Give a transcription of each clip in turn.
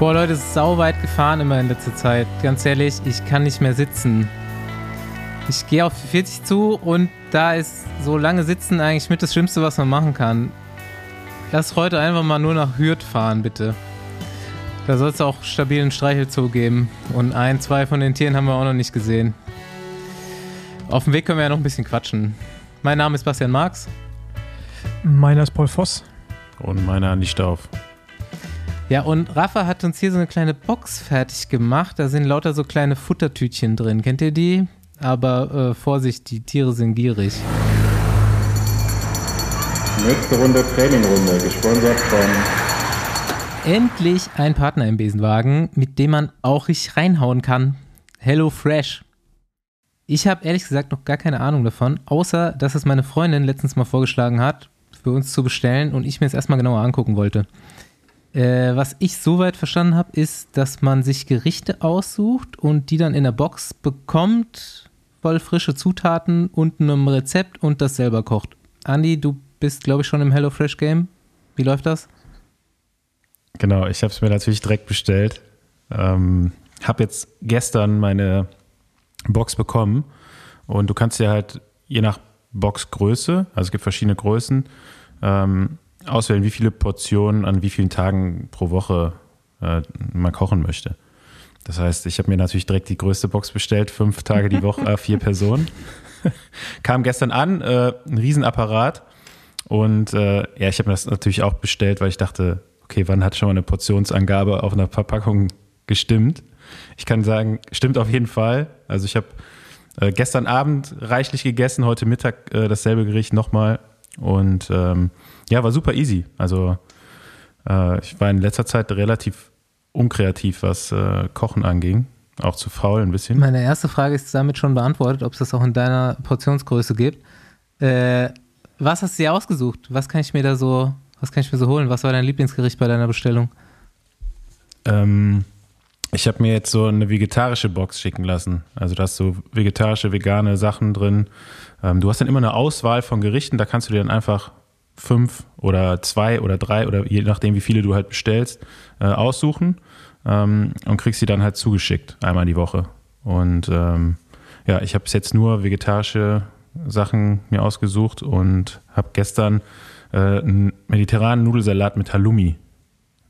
Boah, Leute, es ist sau weit gefahren immer in letzter Zeit. Ganz ehrlich, ich kann nicht mehr sitzen. Ich gehe auf 40 zu und da ist so lange Sitzen eigentlich mit das Schlimmste, was man machen kann. Lass heute einfach mal nur nach Hürth fahren, bitte. Da soll es auch stabilen Streichelzoo geben. Und ein, zwei von den Tieren haben wir auch noch nicht gesehen. Auf dem Weg können wir ja noch ein bisschen quatschen. Mein Name ist Bastian Marx. Meiner ist Paul Voss. Und meiner Andi Stauf. Ja, und Rafa hat uns hier so eine kleine Box fertig gemacht. Da sind lauter so kleine Futtertütchen drin. Kennt ihr die? Aber äh, Vorsicht, die Tiere sind gierig. Nächste Runde Trainingrunde, gesponsert von. Endlich ein Partner im Besenwagen, mit dem man auch richtig reinhauen kann. Hello Fresh. Ich habe ehrlich gesagt noch gar keine Ahnung davon, außer dass es meine Freundin letztens mal vorgeschlagen hat, für uns zu bestellen und ich mir es erstmal genauer angucken wollte. Äh, was ich soweit verstanden habe, ist, dass man sich Gerichte aussucht und die dann in der Box bekommt, voll frische Zutaten und einem Rezept und das selber kocht. Andi, du bist, glaube ich, schon im HelloFresh Game. Wie läuft das? Genau, ich habe es mir natürlich direkt bestellt. Ähm, habe jetzt gestern meine Box bekommen und du kannst ja halt je nach Boxgröße, also es gibt verschiedene Größen, ähm, auswählen, wie viele Portionen an wie vielen Tagen pro Woche äh, man kochen möchte. Das heißt, ich habe mir natürlich direkt die größte Box bestellt, fünf Tage die Woche, äh, vier Personen. Kam gestern an, äh, ein Riesenapparat. Und äh, ja, ich habe mir das natürlich auch bestellt, weil ich dachte, okay, wann hat schon mal eine Portionsangabe auf einer Verpackung gestimmt? Ich kann sagen, stimmt auf jeden Fall. Also ich habe äh, gestern Abend reichlich gegessen, heute Mittag äh, dasselbe Gericht nochmal. Und ähm, ja, war super easy. Also äh, ich war in letzter Zeit relativ unkreativ, was äh, Kochen anging. Auch zu faul ein bisschen. Meine erste Frage ist damit schon beantwortet, ob es das auch in deiner Portionsgröße gibt. Äh, was hast du dir ausgesucht? Was kann ich mir da so, was kann ich mir so holen? Was war dein Lieblingsgericht bei deiner Bestellung? Ähm, ich habe mir jetzt so eine vegetarische Box schicken lassen. Also da hast du vegetarische, vegane Sachen drin. Ähm, du hast dann immer eine Auswahl von Gerichten, da kannst du dir dann einfach fünf oder zwei oder drei oder je nachdem, wie viele du halt bestellst, äh, aussuchen ähm, und kriegst sie dann halt zugeschickt, einmal die Woche. Und ähm, ja, ich habe jetzt nur vegetarische Sachen mir ausgesucht und habe gestern äh, einen mediterranen Nudelsalat mit Halloumi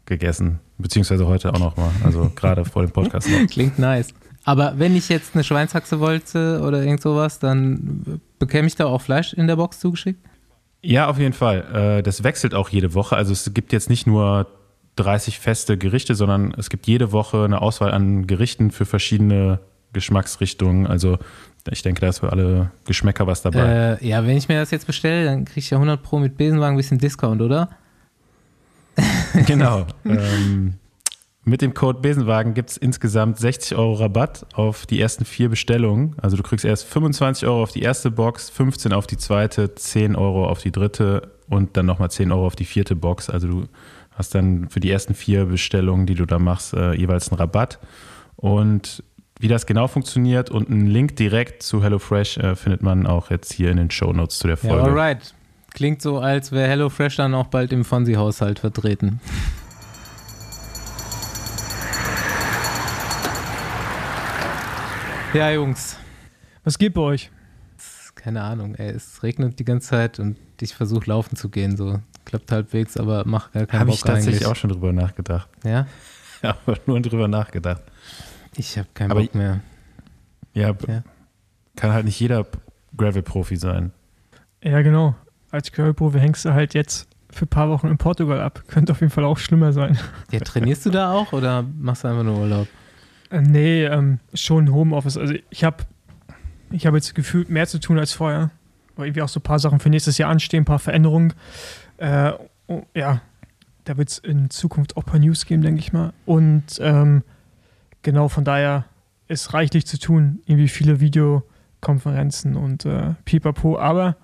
gegessen, beziehungsweise heute auch nochmal, also gerade vor dem Podcast. Noch. Klingt nice. Aber wenn ich jetzt eine Schweinshaxe wollte oder irgend sowas, dann bekäme ich da auch Fleisch in der Box zugeschickt? Ja, auf jeden Fall. Äh, das wechselt auch jede Woche. Also es gibt jetzt nicht nur 30 feste Gerichte, sondern es gibt jede Woche eine Auswahl an Gerichten für verschiedene Geschmacksrichtungen. Also ich denke, da ist für alle Geschmäcker was dabei. Äh, ja, wenn ich mir das jetzt bestelle, dann kriege ich ja 100 Pro mit Besenwagen ein bisschen Discount, oder? genau. ähm, mit dem Code Besenwagen gibt es insgesamt 60 Euro Rabatt auf die ersten vier Bestellungen. Also du kriegst erst 25 Euro auf die erste Box, 15 auf die zweite, 10 Euro auf die dritte und dann nochmal 10 Euro auf die vierte Box. Also du hast dann für die ersten vier Bestellungen, die du da machst, äh, jeweils einen Rabatt. Und wie das genau funktioniert und einen Link direkt zu HelloFresh äh, findet man auch jetzt hier in den Show Notes zu der Folge. Ja, alright. Klingt so, als wäre HelloFresh dann auch bald im Fonsi-Haushalt vertreten. Ja, Jungs. Was geht bei euch? Keine Ahnung, ey. Es regnet die ganze Zeit und ich versuche laufen zu gehen. So klappt halbwegs, aber mach gar keinen Hab Bock ich tatsächlich eigentlich. auch schon drüber nachgedacht. Ja? Ja, aber nur drüber nachgedacht. Ich habe keinen Aber Bock mehr. Ja, Ja. kann halt nicht jeder Gravel-Profi sein. Ja, genau. Als Curryprofi hängst du halt jetzt für ein paar Wochen in Portugal ab. Könnte auf jeden Fall auch schlimmer sein. Ja, trainierst du da auch oder machst du einfach nur Urlaub? Äh, nee, ähm, schon Homeoffice. Also ich habe ich hab jetzt gefühlt mehr zu tun als vorher. Weil irgendwie auch so ein paar Sachen für nächstes Jahr anstehen, ein paar Veränderungen. Äh, oh, ja, da wird es in Zukunft auch ein paar News geben, denke ich mal. Und ähm, genau von daher ist reichlich zu tun. Irgendwie viele Videokonferenzen und äh, pipapo. Aber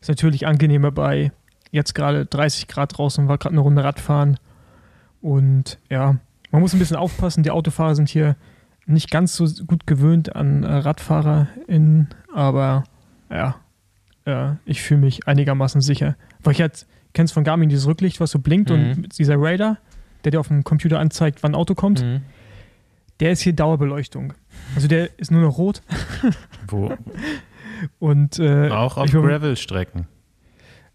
ist natürlich angenehmer bei jetzt gerade 30 Grad draußen, war gerade eine Runde Radfahren. Und ja, man muss ein bisschen aufpassen. Die Autofahrer sind hier nicht ganz so gut gewöhnt an äh, RadfahrerInnen, aber ja, äh, ich fühle mich einigermaßen sicher. Weil ich halt, kennst von Garmin dieses Rücklicht, was so blinkt Mhm. und dieser Radar, der dir auf dem Computer anzeigt, wann ein Auto kommt, Mhm. der ist hier Dauerbeleuchtung. Also der ist nur noch rot Wo, und äh, auch auf Gravel-Strecken.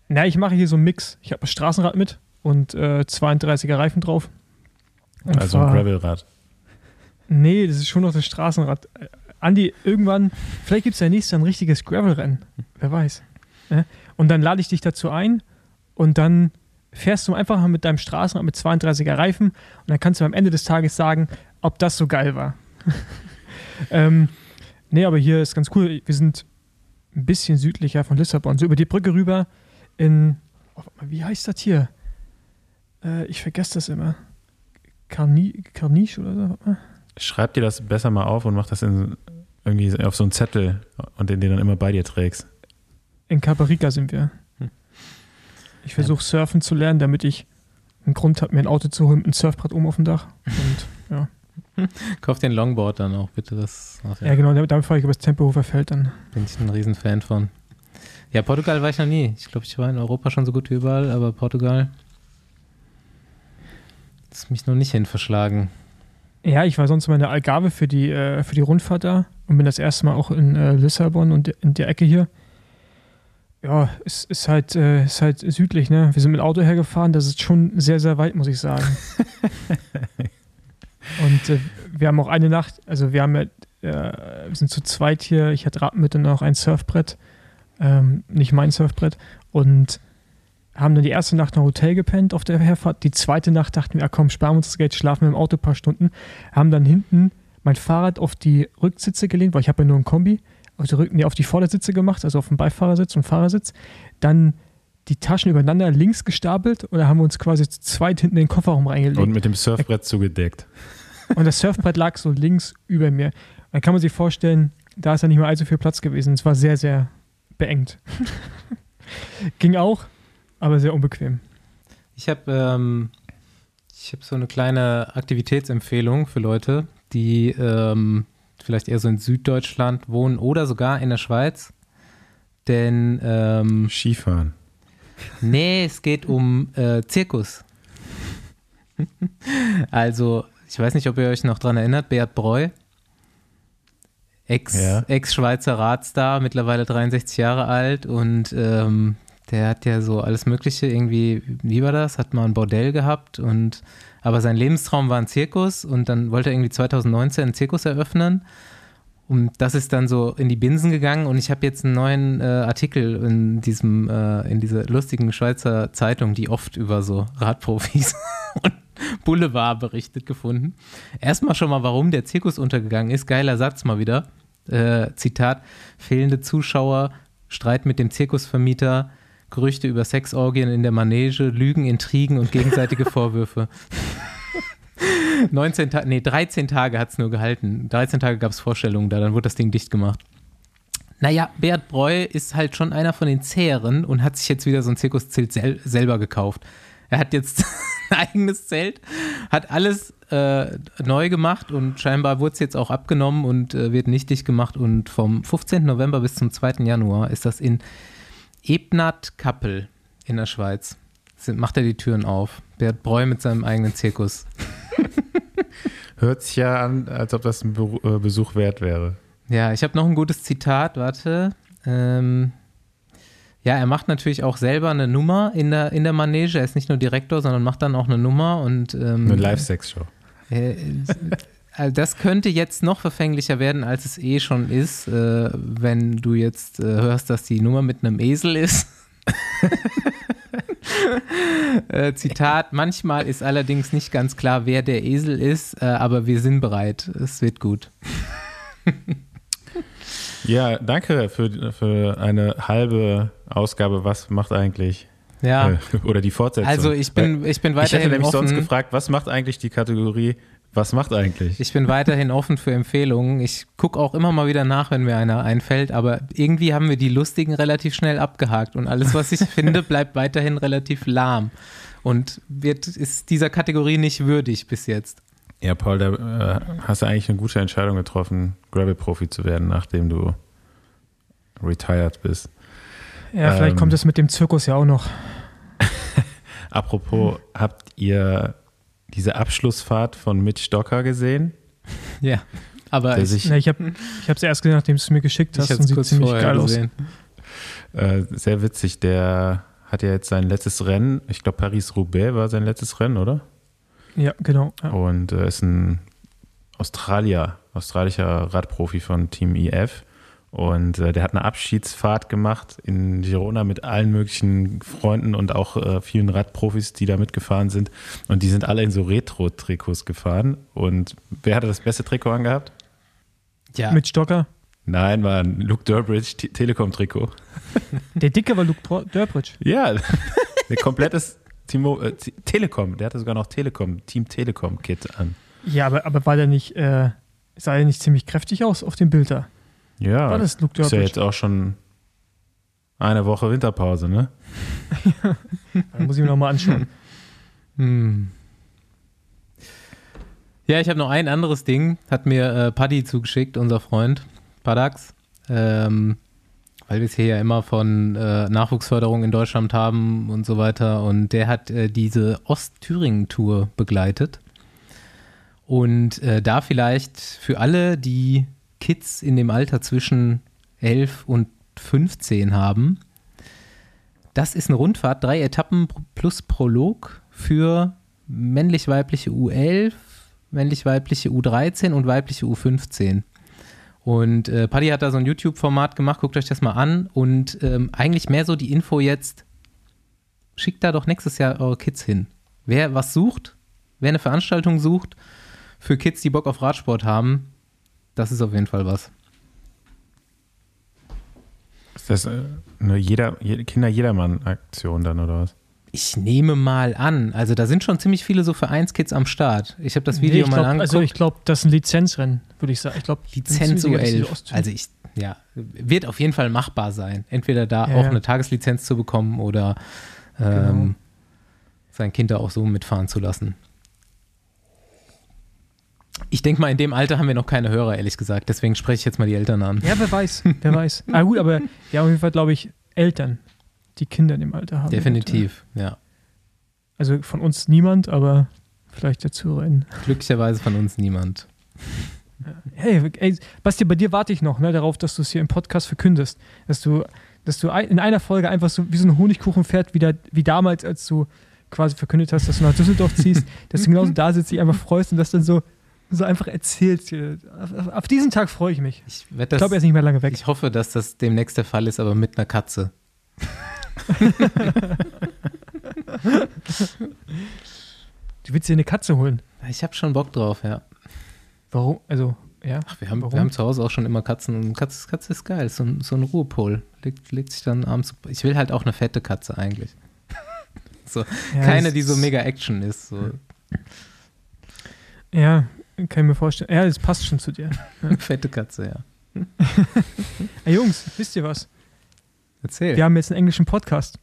Na, ich mache hier so einen Mix. Ich habe ein Straßenrad mit und äh, 32er Reifen drauf. Also ein Gravelrad. Nee, das ist schon noch das Straßenrad. Äh, Andi, irgendwann, vielleicht gibt es ja nächstes ein richtiges Gravel-Rennen. Wer weiß. Ja? Und dann lade ich dich dazu ein und dann fährst du einfach mal mit deinem Straßenrad mit 32er Reifen und dann kannst du am Ende des Tages sagen, ob das so geil war. ähm, nee, aber hier ist ganz cool. Wir sind ein bisschen südlicher von Lissabon, so über die Brücke rüber in, oh, warte mal, wie heißt das hier? Äh, ich vergesse das immer. Carni Carniche oder so? Schreib dir das besser mal auf und mach das in, irgendwie auf so einen Zettel und den, den dann immer bei dir trägst. In Caparica sind wir. Hm. Ich versuche surfen zu lernen, damit ich einen Grund habe, mir ein Auto zu holen mit einem Surfbrett oben auf dem Dach. Und ja, Kauf den Longboard dann auch bitte. Das ach ja. ja, genau, damit, damit fahre ich über das Tempelhofer Feld dann. bin ich ein Riesenfan von. Ja, Portugal war ich noch nie. Ich glaube, ich war in Europa schon so gut wie überall, aber Portugal ist mich noch nicht hin verschlagen. Ja, ich war sonst mal in der Algarve für die, äh, für die Rundfahrt da und bin das erste Mal auch in äh, Lissabon und in der Ecke hier. Ja, es ist halt, äh, ist halt südlich, ne? Wir sind mit dem Auto hergefahren, das ist schon sehr, sehr weit, muss ich sagen. und wir haben auch eine Nacht, also wir haben ja, wir sind zu zweit hier, ich hatte Rad mit und auch ein Surfbrett, ähm, nicht mein Surfbrett, und haben dann die erste Nacht noch Hotel gepennt auf der Herfahrt. Die zweite Nacht dachten wir, ah, komm, sparen wir uns das Geld, schlafen wir im Auto ein paar Stunden. Haben dann hinten mein Fahrrad auf die Rücksitze gelehnt, weil ich habe ja nur ein Kombi, auf die, Rück nee, auf die Vordersitze gemacht, also auf den Beifahrersitz und Fahrersitz. Dann die Taschen übereinander links gestapelt und da haben wir uns quasi zu zweit hinten in den Kofferraum reingelegt. Und mit dem Surfbrett zugedeckt. Und das Surfbrett lag so links über mir. Da kann man sich vorstellen, da ist ja nicht mehr allzu viel Platz gewesen. Es war sehr, sehr beengt. Ging auch, aber sehr unbequem. Ich habe ähm, ich hab so eine kleine Aktivitätsempfehlung für Leute, die ähm, vielleicht eher so in Süddeutschland wohnen oder sogar in der Schweiz. Denn, ähm, Skifahren. nee, es geht um äh, Zirkus. also, ich weiß nicht, ob ihr euch noch dran erinnert, Beat Breu, Ex- Ja. Ex-Schweizer Radstar, mittlerweile 63 Jahre alt und ähm, der hat ja so alles Mögliche irgendwie, wie war das? Hat mal ein Bordell gehabt und aber sein Lebenstraum war ein Zirkus und dann wollte er irgendwie 2019 einen Zirkus eröffnen. Und das ist dann so in die Binsen gegangen und ich habe jetzt einen neuen äh, Artikel in diesem, äh, in dieser lustigen Schweizer Zeitung, die oft über so Radprofis und Boulevard berichtet gefunden. Erstmal schon mal, warum der Zirkus untergegangen ist. Geiler Satz mal wieder. Äh, Zitat: Fehlende Zuschauer, Streit mit dem Zirkusvermieter, Gerüchte über Sexorgien in der Manege, Lügen, Intrigen und gegenseitige Vorwürfe. 19 Tage, nee, 13 Tage hat es nur gehalten. 13 Tage gab es Vorstellungen da, dann wurde das Ding dicht gemacht. Naja, Bert Breu ist halt schon einer von den Zäheren und hat sich jetzt wieder so ein Zirkuszelt sel selber gekauft. Er hat jetzt ein eigenes Zelt, hat alles äh, neu gemacht und scheinbar wurde es jetzt auch abgenommen und äh, wird nicht dicht gemacht. Und vom 15. November bis zum 2. Januar ist das in Ebnat-Kappel in der Schweiz. Sind, macht er die Türen auf. Bert Breu mit seinem eigenen Zirkus. Hört sich ja an, als ob das ein äh, Besuch wert wäre. Ja, ich habe noch ein gutes Zitat, warte. Ähm, ja, er macht natürlich auch selber eine Nummer in der, in der Manege. Er ist nicht nur Direktor, sondern macht dann auch eine Nummer und ähm, Eine Live-Sex-Show. äh, also das könnte jetzt noch verfänglicher werden, als es eh schon ist, äh, wenn du jetzt äh, hörst, dass die Nummer mit einem Esel ist. äh, Zitat, manchmal ist allerdings nicht ganz klar, wer der Esel ist, äh, aber wir sind bereit. Es wird gut. Ja, danke für, für eine halbe Ausgabe. Was macht eigentlich? Ja. Äh, oder die Fortsetzung. Also ich bin, ich bin Weil ich hätte weiterhin nämlich sonst offen. gefragt, was macht eigentlich die Kategorie? Was macht eigentlich? Ich bin weiterhin offen für Empfehlungen. Ich gucke auch immer mal wieder nach, wenn mir einer einfällt, aber irgendwie haben wir die lustigen relativ schnell abgehakt und alles, was ich finde, bleibt weiterhin relativ lahm und wird, ist dieser Kategorie nicht würdig bis jetzt. ja, Paul, da äh, hast du eigentlich eine gute Entscheidung getroffen, Gravel-Profi zu werden, nachdem du retired bist. Ja, vielleicht Ähm. kommt es mit dem Zirkus ja auch noch. Apropos, habt ihr diese Abschlussfahrt von Mitch Docker gesehen? Ja. Aber ich, sich Na, ich habe es erst gesehen, nachdem du es mir geschickt hast und sieht ziemlich geil aus. gesehen. Äh, sehr witzig, der hat ja jetzt sein letztes Rennen, ich glaube Paris-Roubaix war sein letztes Rennen, oder? Ja, genau. Ja. Und äh, ist ein Australier, australischer Radprofi von Team IF. Und äh, der hat eine Abschiedsfahrt gemacht in Girona mit allen möglichen Freunden und auch äh, vielen Radprofis, die da mitgefahren sind. Und die sind alle in so Retro-Trikots gefahren. Und wer hatte das beste Trikot angehabt? Ja, Mit Stocker. Nein, war ein Luke Durbridge Telekom-Trikot. Der Dicke war Luke Durbridge. Ja, ein komplettes Timo, äh, Telekom. Der hatte sogar noch Telekom, Team Telekom-Kit an. Ja, aber, aber war der nicht, äh, sah er nicht ziemlich kräftig aus auf dem Bild da? Ja, War das Luke ist ja jetzt auch schon eine Woche Winterpause, ne? Da muss ich mir nochmal anschauen. Hm. Ja, ich habe noch ein anderes Ding, hat mir äh, Paddy zugeschickt, unser Freund Padax, ähm, weil wir es hier ja immer von äh, Nachwuchsförderung in Deutschland haben und so weiter. Und der hat äh, diese Ostthüringen-Tour begleitet. Und äh, da vielleicht für alle, die Kids in dem Alter zwischen 11 und 15 haben, das ist eine Rundfahrt, drei Etappen plus Prolog für männlich-weibliche U11, männlich-weibliche U13 und weibliche U15. Und äh, Paddy hat da so ein YouTube-Format gemacht, guckt euch das mal an und ähm, eigentlich mehr so die Info jetzt, schickt da doch nächstes Jahr eure Kids hin. Wer was sucht, wer eine Veranstaltung sucht für Kids, die Bock auf Radsport haben, das ist auf jeden Fall was. Ist das äh, eine jeder, je- Kinder-Jedermann-Aktion dann oder was? Ich nehme mal an, also da sind schon ziemlich viele so Vereinskids am Start. Ich habe das Nee, Video ich mal glaub, angeguckt. Also ich glaube, das ist ein Lizenzrennen, würde ich sagen. Ich glaube, Lizenz U11. Also ich, ja, wird auf jeden Fall machbar sein. Entweder da Ja, auch ja. eine Tageslizenz zu bekommen oder ähm, Genau. sein Kind da auch so mitfahren zu lassen. Ich denke mal, in dem Alter haben wir noch keine Hörer, ehrlich gesagt. Deswegen spreche ich jetzt mal die Eltern an. Ja, wer weiß, wer weiß. Ah gut, aber ja, auf jeden Fall glaube ich Eltern, die Kinder in dem Alter haben. Definitiv, ja. Und, äh, also von uns niemand, aber vielleicht der Zuhörerin. Glücklicherweise von uns niemand. Hey, ey, Basti, bei dir warte ich noch ne, darauf, dass du es hier im Podcast verkündest. Dass du, dass du in einer Folge einfach so wie so ein Honigkuchenpferd, wie, da, wie damals, als du quasi verkündet hast, dass du nach Düsseldorf ziehst, dass du genauso da sitzt, dich einfach freust und das dann so, so einfach erzählst. Auf, auf, diesen Tag freue ich mich. Ich, Ich glaube, er ist nicht mehr lange weg. ich hoffe, dass das demnächst der Fall ist, aber mit einer Katze. Du willst dir eine Katze holen. Ich habe schon Bock drauf, ja. Warum? Also, ja. Ach, wir haben, Warum? wir haben zu Hause auch schon immer Katzen. Und Katze, Katze ist geil, so ein, so ein Ruhepol. Legt, legt sich dann abends. Ich will halt auch eine fette Katze eigentlich. so, ja keine, die so mega Action ist. So Ja, kann ich mir vorstellen. Ja, das passt schon zu dir. fette Katze, ja. Ey, Jungs, wisst ihr was? Erzähl. Wir haben jetzt einen englischen Podcast.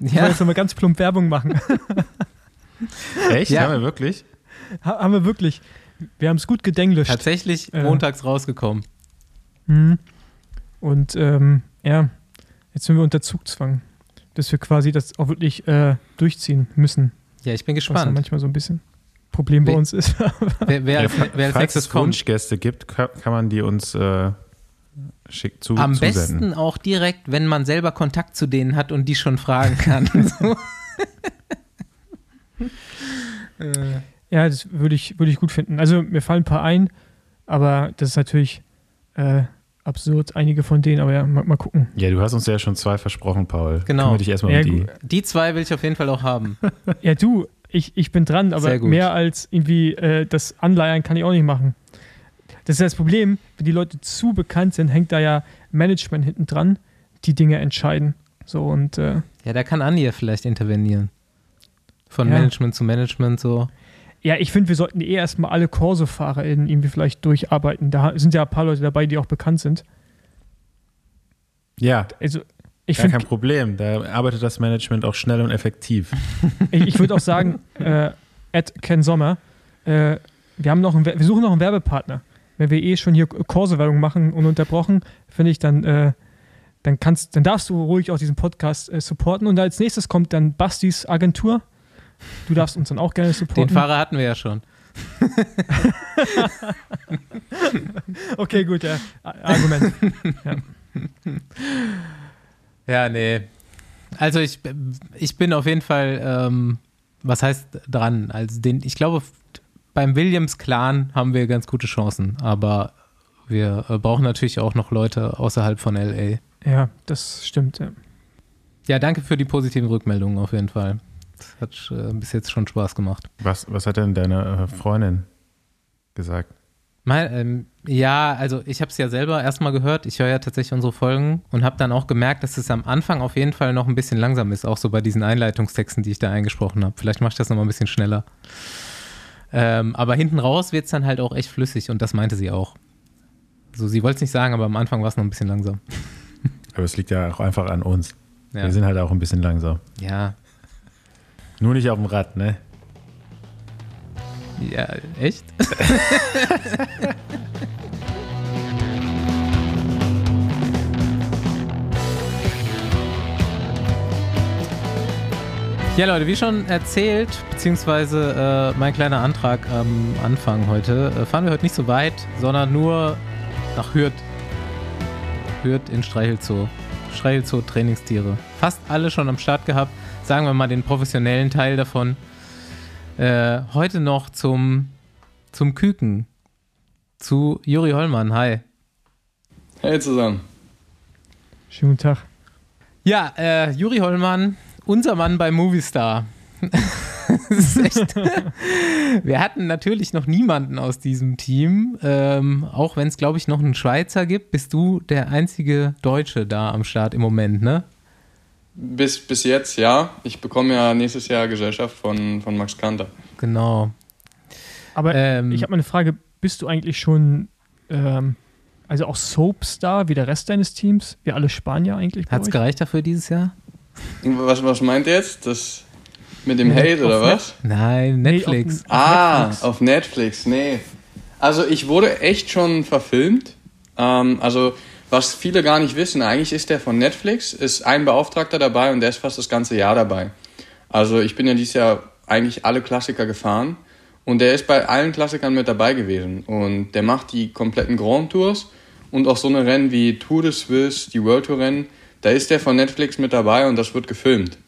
Ich ja, wollte jetzt nochmal ganz plump Werbung machen. Echt? Ja. Haben wir wirklich? Ha- haben wir wirklich. Wir haben es gut gedenglischt. tatsächlich Äh. montags rausgekommen. Mhm. Und ähm, ja, jetzt sind wir unter Zugzwang, dass wir quasi das auch wirklich äh, durchziehen müssen. Ja, ich bin ja gespannt. manchmal so ein bisschen Problem bei uns ist. Wer, wer, als, Ja, wer als falls nächstes es kommt. Wunschgäste gibt, kann, kann man die uns äh, schick zu, Am zusenden. besten auch direkt, wenn man selber Kontakt zu denen hat und die schon fragen kann. äh, ja, das würde ich, würde ich gut finden. Also mir fallen ein paar ein, aber das ist natürlich äh, absurd, einige von denen, aber ja, mal, mal gucken. Ja, du hast uns ja schon zwei versprochen, Paul. Genau. Dich erstmal Ja, um die. die zwei will ich auf jeden Fall auch haben. Ja, du, ich, ich bin dran, aber mehr als irgendwie äh, das Anleiern kann ich auch nicht machen. Das ist das Problem, wenn die Leute zu bekannt sind, hängt da ja Management hinten dran, die Dinge entscheiden. So und äh, Ja, da kann Andi ja vielleicht intervenieren. Von Ja. Management zu Management so. ja, ich finde, wir sollten eh erstmal alle Corso-FahrerInnen irgendwie vielleicht durcharbeiten. Da sind ja ein paar Leute dabei, die auch bekannt sind. Ja, Also ich gar finde, kein Problem. Da arbeitet das Management auch schnell und effektiv. ich, ich würde auch sagen, äh, at Ken Sommer, äh, wir, haben noch einen, wir suchen noch einen Werbepartner. Wenn wir eh schon hier Corso-Werbung machen, ununterbrochen, finde ich, dann, äh, dann, kannst, dann darfst du ruhig auch diesen Podcast äh, supporten. Und als nächstes kommt dann Bastis Agentur. Du darfst uns dann auch gerne supporten. Den Fahrer hatten wir ja schon. okay, gut, ja. Argument. Ja. Ja, nee. Also ich, ich bin auf jeden Fall, ähm, was heißt dran? Also den, ich glaube, beim Williams-Clan haben wir ganz gute Chancen, aber wir äh, brauchen natürlich auch noch Leute außerhalb von LA. Ja, das stimmt. Ja, ja danke für die positiven Rückmeldungen auf jeden Fall. Das hat äh, bis jetzt schon Spaß gemacht. Was, was hat denn deine äh, Freundin gesagt? Mal, ähm, ja, also ich habe es ja selber erstmal gehört. Ich höre ja tatsächlich unsere Folgen und habe dann auch gemerkt, dass es am Anfang auf jeden Fall noch ein bisschen langsam ist, auch so bei diesen Einleitungstexten, die ich da eingesprochen habe. Vielleicht mache ich das nochmal ein bisschen schneller. Ähm, aber hinten raus wird es dann halt auch echt flüssig und das meinte sie auch. So, sie wollte es nicht sagen, aber am Anfang war es noch ein bisschen langsam. Aber es liegt ja auch einfach an uns. Ja. Wir sind halt auch ein bisschen langsam. Ja. Nur nicht auf dem Rad, ne? Ja, echt? Ja, Leute, wie schon erzählt, beziehungsweise äh, mein kleiner Antrag am Anfang heute, äh, fahren wir heute nicht so weit, sondern nur nach Hürth. Hürth in Streichelzoo. Streichelzoo Trainingstiere. Fast alle schon am Start gehabt. Sagen wir mal den professionellen Teil davon. Äh, heute noch zum, zum Küken. Zu Juri Hollmann. Hi. Hey zusammen. Schönen guten Tag. Ja, äh, Juri Hollmann, unser Mann bei Movistar. Wir hatten natürlich noch niemanden aus diesem Team. Ähm, auch wenn es, glaube ich, noch einen Schweizer gibt, bist du der einzige Deutsche da am Start im Moment, ne? Bis, bis jetzt, ja. Ich bekomme ja nächstes Jahr Gesellschaft von, von Max Kanter. Genau. Aber ähm, ich habe mal eine Frage. Bist du eigentlich schon, ähm, also auch Soapstar wie der Rest deines Teams? Wir alle Spanier eigentlich? Hat es gereicht dafür dieses Jahr? Was, was meint ihr jetzt? Das mit dem Hate oder was? Nein, Netflix. Nee, auf, ah, Netflix. auf Netflix, nee. Also ich wurde echt schon verfilmt. Ähm, also was viele gar nicht wissen, eigentlich ist der von Netflix, ist ein Beauftragter dabei und der ist fast das ganze Jahr dabei. Also ich bin ja dieses Jahr eigentlich alle Klassiker gefahren und der ist bei allen Klassikern mit dabei gewesen und der macht die kompletten Grand Tours und auch so eine Rennen wie Tour de Suisse, die World Tour Rennen, da ist der von Netflix mit dabei und das wird gefilmt.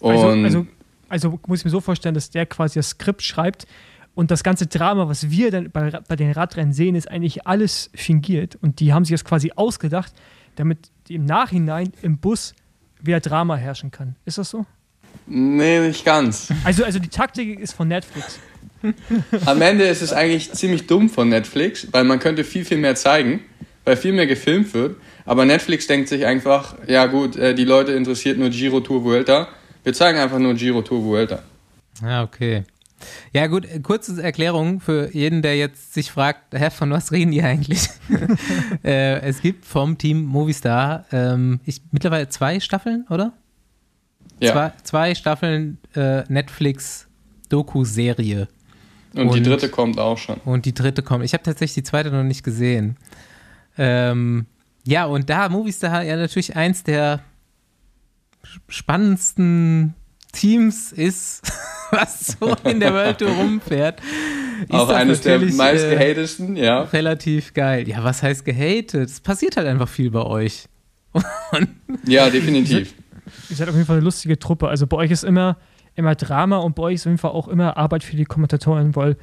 Also, also, also muss ich mir so vorstellen, dass der quasi das Skript schreibt und das ganze Drama, was wir dann bei, bei den Radrennen sehen, ist eigentlich alles fingiert. Und die haben sich das quasi ausgedacht, damit im Nachhinein im Bus wieder Drama herrschen kann. Ist das so? Nee, nicht ganz. Also, also die Taktik ist von Netflix. Am Ende ist es eigentlich ziemlich dumm von Netflix, weil man könnte viel, viel mehr zeigen, weil viel mehr gefilmt wird. Aber Netflix denkt sich einfach, ja gut, äh, die Leute interessiert nur Giro Tour Vuelta. Wir zeigen einfach nur Giro Tour Vuelta. Ja, okay. Ja, gut, kurze Erklärung für jeden, der jetzt sich fragt, Hä, von was reden die eigentlich? äh, es gibt vom Team Movistar ähm, ich, mittlerweile zwei Staffeln, oder? Ja. Zwei, zwei Staffeln äh, Netflix-Doku-Serie. Und, und, die dritte kommt auch schon. Und die dritte kommt. Ich habe tatsächlich die zweite noch nicht gesehen. Ähm, ja, und da Movistar ja natürlich eins der spannendsten Teams ist, was so in der World Tour rumfährt. Auch eines der meist äh, ja. Relativ geil. Ja, was heißt gehatet? Es passiert halt einfach viel bei euch. ja, definitiv. Ihr seid auf jeden Fall eine lustige Truppe. Also bei euch ist immer, immer Drama und bei euch ist auf jeden Fall auch immer Arbeit für die Kommentatoren, weil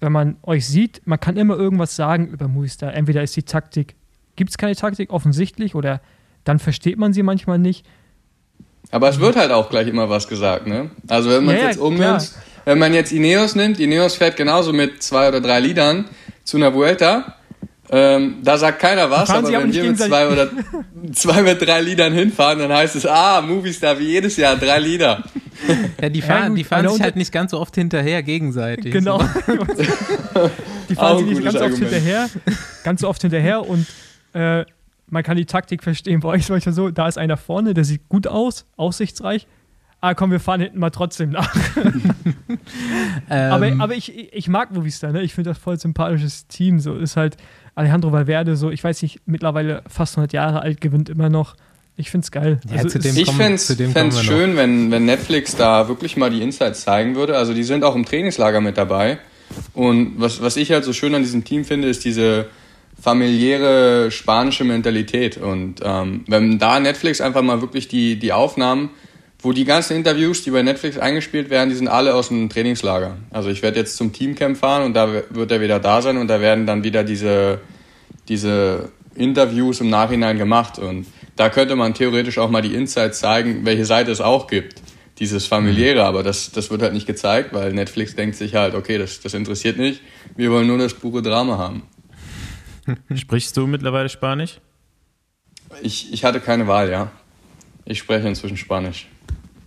wenn man euch sieht, man kann immer irgendwas sagen über Movistar. Entweder ist die Taktik, gibt es keine Taktik offensichtlich oder dann versteht man sie manchmal nicht. Aber es wird halt auch gleich immer was gesagt, ne? Also wenn man es ja, jetzt unnimmt, wenn man jetzt Ineos nimmt, Ineos fährt genauso mit zwei oder drei Liedern zu einer Vuelta, ähm, da sagt keiner was, aber wenn wir mit zwei oder zwei mit drei Liedern hinfahren, dann heißt es, ah, Movistar wie jedes Jahr, drei Lieder. Ja, die fahren, die fahren sich halt nicht ganz so oft hinterher gegenseitig. Genau. die fahren sich nicht ganz Argument. oft hinterher, ganz so oft hinterher und äh, man kann die Taktik verstehen. Bei euch ist manchmal so, da ist einer vorne, der sieht gut aus, aussichtsreich. Ah, komm, wir fahren hinten mal trotzdem nach. ähm. aber, aber ich, ich mag Movistar, ne? Ich finde das voll sympathisches Team. So ist halt Alejandro Valverde, so, ich weiß nicht, mittlerweile fast 100 Jahre alt, gewinnt immer noch. Ich find's geil. Ja, Also es- dem Ich kommen- fände kommen es schön, wenn, wenn Netflix da wirklich mal die Insights zeigen würde. Also die sind auch im Trainingslager mit dabei. Und was, was ich halt so schön an diesem Team finde, ist diese familiäre spanische Mentalität. Und ähm, wenn da Netflix einfach mal wirklich die, die Aufnahmen, wo die ganzen Interviews, die bei Netflix eingespielt werden, die sind alle aus dem Trainingslager. Also ich werde jetzt zum Teamcamp fahren und da wird er wieder da sein und da werden dann wieder diese, diese Interviews im Nachhinein gemacht. Und da könnte man theoretisch auch mal die Insights zeigen, welche Seite es auch gibt. Dieses familiäre, aber das, das wird halt nicht gezeigt, weil Netflix denkt sich halt, okay, das, das interessiert nicht. Wir wollen nur das pure Drama haben. Sprichst du mittlerweile Spanisch? Ich, ich hatte keine Wahl, ja. Ich spreche inzwischen Spanisch.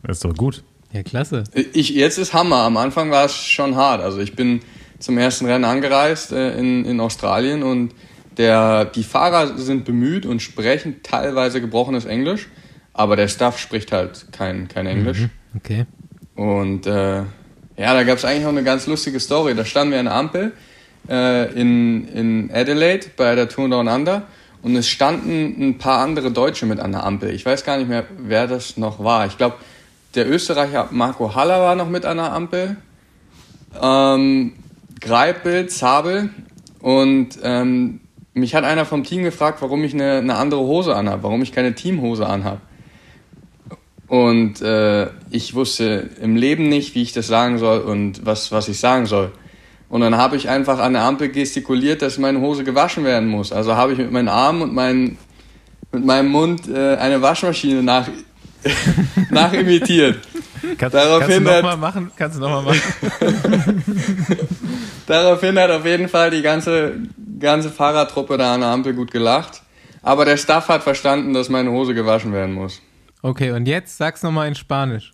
Das ist doch gut. Ja, klasse. Ich, jetzt ist Hammer. Am Anfang war es schon hart. Also ich bin zum ersten Rennen angereist äh, in, in Australien und der, die Fahrer sind bemüht und sprechen teilweise gebrochenes Englisch, aber der Staff spricht halt kein, kein Englisch. Okay. Und äh, ja, da gab es eigentlich noch eine ganz lustige Story. Da standen wir an der Ampel äh, in, in Adelaide bei der Tour Down Under und es standen ein paar andere Deutsche mit an der Ampel. Ich weiß gar nicht mehr, wer das noch war. Ich glaube, der Österreicher Marco Haller war noch mit an der Ampel. Ähm, Greipel, Zabel und ähm, mich hat einer vom Team gefragt, warum ich eine, eine andere Hose anhabe, warum ich keine Teamhose anhabe. Und äh, ich wusste im Leben nicht, wie ich das sagen soll und was, was ich sagen soll. Und dann habe ich einfach an der Ampel gestikuliert, dass meine Hose gewaschen werden muss. Also habe ich mit meinen Armen und meinen, mit meinem Mund äh, eine Waschmaschine nach, nachimitiert. Kannst, Daraufhin kannst du hat- nochmal machen? Kannst du noch mal machen? Daraufhin hat auf jeden Fall die ganze, ganze Fahrradtruppe da an der Ampel gut gelacht. Aber der Staff hat verstanden, dass meine Hose gewaschen werden muss. Okay, und jetzt sag's nochmal in Spanisch.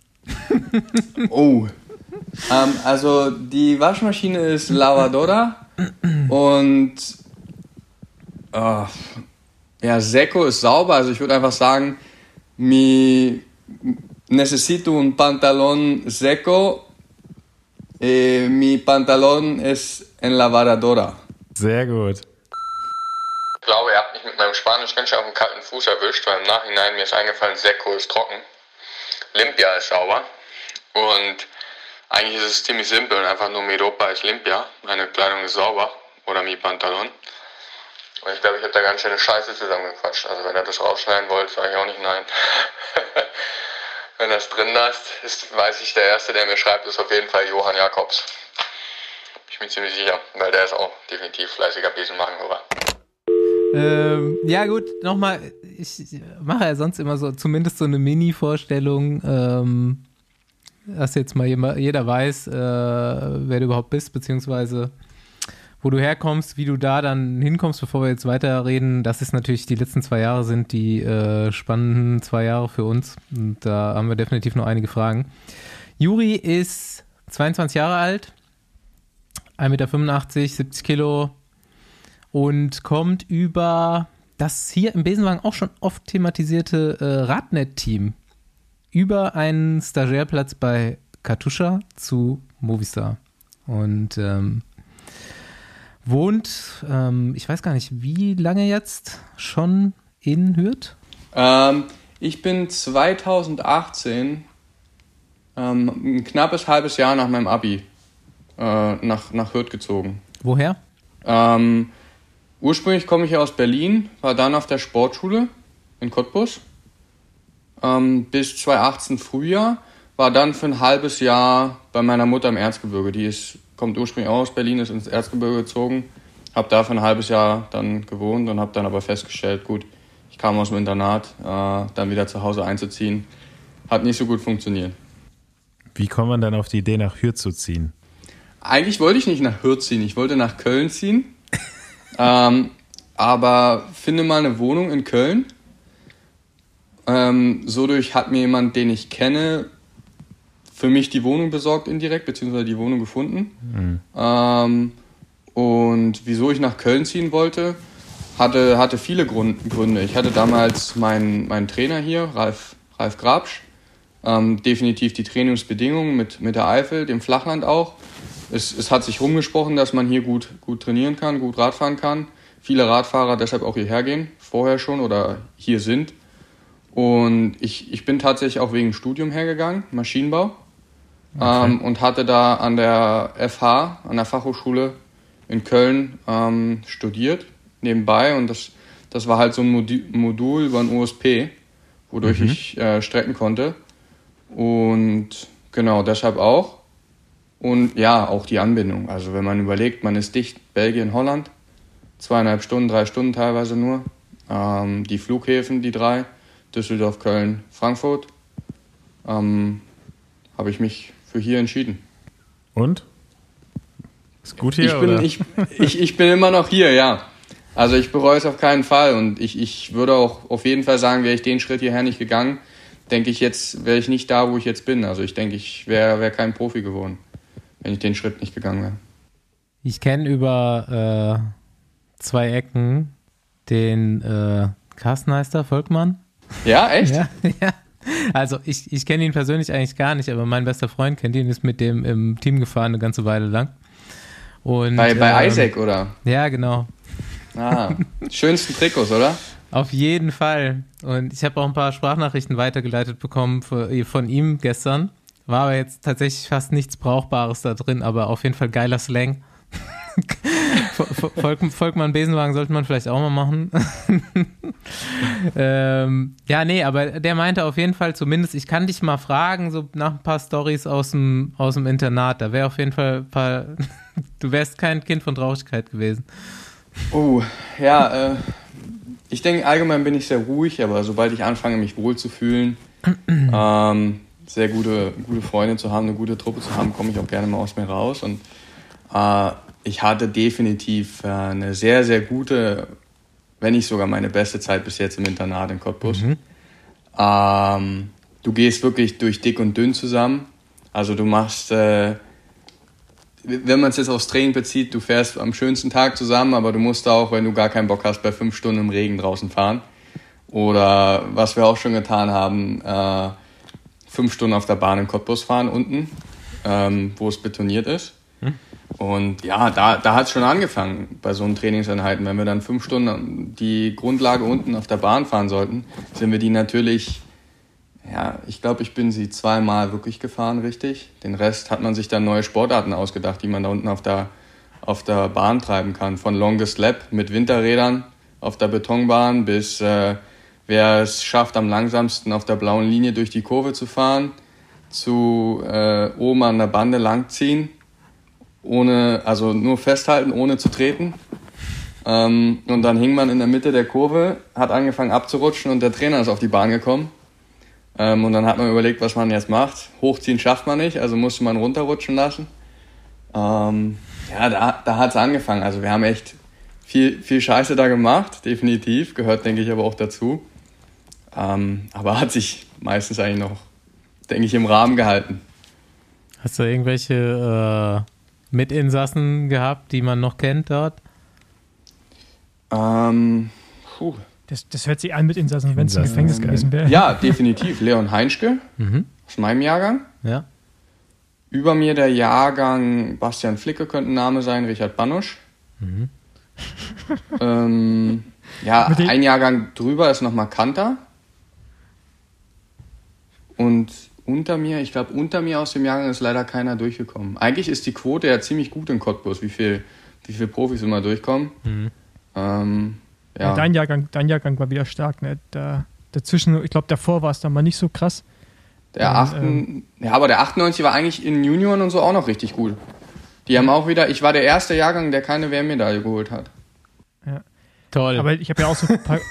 Oh. Ähm, also die Waschmaschine ist Lavadora und äh, ja, Seco ist sauber. Also ich würde einfach sagen, mi necesito un pantalón seco. Eh, mi pantalón es en lavadora. Sehr gut. Ich glaube, ihr habt mich mit meinem Spanisch ganz schön auf den kalten Fuß erwischt, weil im Nachhinein mir ist eingefallen, Seco ist trocken, Limpia ist sauber und eigentlich ist es ziemlich simpel, einfach nur mi ropa ist limpia, meine Kleidung ist sauber oder mi pantalon. Und ich glaube, ich habe da ganz schöne Scheiße zusammengequatscht. Also wenn ihr das rausschneiden wollt, sage ich auch nicht nein. wenn das drin lasst, ist, weiß ich, der Erste, der mir schreibt, ist auf jeden Fall Johann Jakobs. Ich bin ziemlich sicher, weil der ist auch definitiv fleißiger Besenmachenhörer. Ähm, ja, gut, nochmal, ich mache ja sonst immer so, zumindest so eine Mini-Vorstellung, ähm, dass jetzt mal jeder weiß, äh, wer du überhaupt bist, beziehungsweise wo du herkommst, wie du da dann hinkommst, bevor wir jetzt weiterreden. Das ist natürlich, die letzten zwei Jahre sind die äh, spannenden zwei Jahre für uns. Und da haben wir definitiv noch einige Fragen. Juri ist 22 Jahre alt, 1,85 Meter, 70 Kilo, und kommt über das hier im Besenwagen auch schon oft thematisierte äh, Radnet-Team über einen Stagiairplatz bei Katusha zu Movistar und ähm, wohnt, ähm, ich weiß gar nicht, wie lange jetzt schon in Hürth? Ähm, ich bin 2018, ähm, ein knappes halbes Jahr nach meinem Abi, äh, nach, nach Hürth gezogen. Woher? Ähm, ursprünglich komme ich aus Berlin, war dann auf der Sportschule in Cottbus ähm, bis 2018 Frühjahr, war dann für ein halbes Jahr bei meiner Mutter im Erzgebirge. Die ist, kommt ursprünglich auch aus Berlin, ist ins Erzgebirge gezogen, habe da für ein halbes Jahr dann gewohnt und habe dann aber festgestellt, gut, ich kam aus dem Internat, äh, dann wieder zu Hause einzuziehen, hat nicht so gut funktioniert. Wie kommt man dann auf die Idee, nach Hürth zu ziehen? Eigentlich wollte ich nicht nach Hürth ziehen, ich wollte nach Köln ziehen. ähm, aber finde mal eine Wohnung in Köln. Ähm, so durch hat mir jemand, den ich kenne, für mich die Wohnung besorgt indirekt, beziehungsweise die Wohnung gefunden. Ähm, und wieso ich nach Köln ziehen wollte, hatte, hatte viele Grund, Gründe. Ich hatte damals meinen, meinen Trainer hier, Ralf, Ralf Grabsch, ähm, definitiv die Trainingsbedingungen mit, mit der Eifel, dem Flachland auch. Es, es hat sich rumgesprochen, dass man hier gut, gut trainieren kann, gut Radfahren kann. Viele Radfahrer deshalb auch hierher gehen, vorher schon oder hier sind. Und ich, ich bin tatsächlich auch wegen Studium hergegangen, Maschinenbau. Ähm, und hatte da an der FH, an der Fachhochschule in Köln ähm, studiert, nebenbei. Und das, das war halt so ein Modi- Modul über ein USP, wodurch ich äh, strecken konnte. Und genau, deshalb auch. Und ja, auch die Anbindung. Also wenn man überlegt, man ist dicht, Belgien, Holland, zweieinhalb Stunden, drei Stunden teilweise nur. Ähm, die Flughäfen, die drei, Düsseldorf, Köln, Frankfurt, ähm, habe ich mich für hier entschieden. Und? Ist gut hier, ich, bin, oder? ich, ich, ich bin immer noch hier, ja. Also ich bereue es auf keinen Fall und ich, ich würde auch auf jeden Fall sagen, wäre ich den Schritt hierher nicht gegangen, denke ich jetzt, wäre ich nicht da, wo ich jetzt bin. Also ich denke, ich wäre wär kein Profi geworden, wenn ich den Schritt nicht gegangen wäre. Ich kenne über äh, zwei Ecken den äh, Carstenmeister Volkmann. Ja, echt? Ja, ja. Also ich, ich kenne ihn persönlich eigentlich gar nicht, aber mein bester Freund kennt ihn, ist mit dem im Team gefahren eine ganze Weile lang. Und, Bei, bei ähm, Isaac, oder? Ja, genau. Ah, schönsten Trikots, oder? Auf jeden Fall. Und ich habe auch ein paar Sprachnachrichten weitergeleitet bekommen von von ihm gestern. War aber jetzt tatsächlich fast nichts Brauchbares da drin, aber auf jeden Fall geiler Slang. Volk, Volkmann Besenwagen sollte man vielleicht auch mal machen. ähm, ja, nee, aber der meinte auf jeden Fall zumindest, ich kann dich mal fragen, so nach ein paar Stories aus dem, aus dem Internat. Da wäre auf jeden Fall ein paar, du wärst kein Kind von Traurigkeit gewesen. Oh, ja, äh, ich denke, allgemein bin ich sehr ruhig, aber sobald ich anfange, mich wohl zu fühlen, ähm, sehr gute, gute Freunde zu haben, eine gute Truppe zu haben, komme ich auch gerne mal aus mir raus. Und äh, ich hatte definitiv äh, eine sehr, sehr gute, wenn nicht sogar meine beste Zeit bis jetzt im Internat in Cottbus. Ähm, du gehst wirklich durch dick und dünn zusammen. Also du machst, äh, wenn man es jetzt aufs Training bezieht, du fährst am schönsten Tag zusammen, aber du musst auch, wenn du gar keinen Bock hast, bei fünf Stunden im Regen draußen fahren. Oder was wir auch schon getan haben, äh, fünf Stunden auf der Bahn in Cottbus fahren unten, ähm, wo es betoniert ist. Und ja, da, da hat es schon angefangen bei so einen Trainingseinheiten. Wenn wir dann fünf Stunden die Grundlage unten auf der Bahn fahren sollten, sind wir die natürlich, ja, ich glaube, ich bin sie zweimal wirklich gefahren, richtig. Den Rest hat man sich dann neue Sportarten ausgedacht, die man da unten auf der, auf der Bahn treiben kann. Von Longest Lap mit Winterrädern auf der Betonbahn bis äh, wer es schafft, am langsamsten auf der blauen Linie durch die Kurve zu fahren, zu äh, oben an der Bande langziehen ohne, also nur festhalten, ohne zu treten. Ähm, und dann hing man in der Mitte der Kurve, hat angefangen abzurutschen und der Trainer ist auf die Bahn gekommen. Ähm, und dann hat man überlegt, was man jetzt macht. Hochziehen schafft man nicht, also musste man runterrutschen lassen. Ähm, ja, da, da hat es angefangen. Also wir haben echt viel, viel Scheiße da gemacht, definitiv. Gehört, denke ich, aber auch dazu. Ähm, aber hat sich meistens eigentlich noch, denke ich, im Rahmen gehalten. Hast du irgendwelche äh, Mitinsassen gehabt, die man noch kennt dort? Ähm, puh. Das, das hört sich an mit Insassen, wenn es ein Insassen, Gefängnis gewesen wäre. Ja, definitiv. Leon Heinschke Mhm. aus meinem Jahrgang. Ja. Über mir der Jahrgang Bastian Flicke könnte ein Name sein, Richard Banusch. ähm, ja, ein Jahrgang drüber ist nochmal Kanter. Und unter mir, ich glaube, unter mir aus dem Jahrgang ist leider keiner durchgekommen. Eigentlich ist die Quote ja ziemlich gut in Cottbus, wie viel, wie viel Profis immer durchkommen. Ähm, Ja. ja. Dein, Jahrgang, dein Jahrgang war wieder stark. Ne? Da, dazwischen, ich glaube, davor war es dann mal nicht so krass. Der Ähm, achten, ja, aber der 98 war eigentlich in Junioren und so auch noch richtig gut. Die haben auch wieder, ich war der erste Jahrgang, der keine WM-Medaille geholt hat. Toll. Aber ich habe ja auch so ein paar.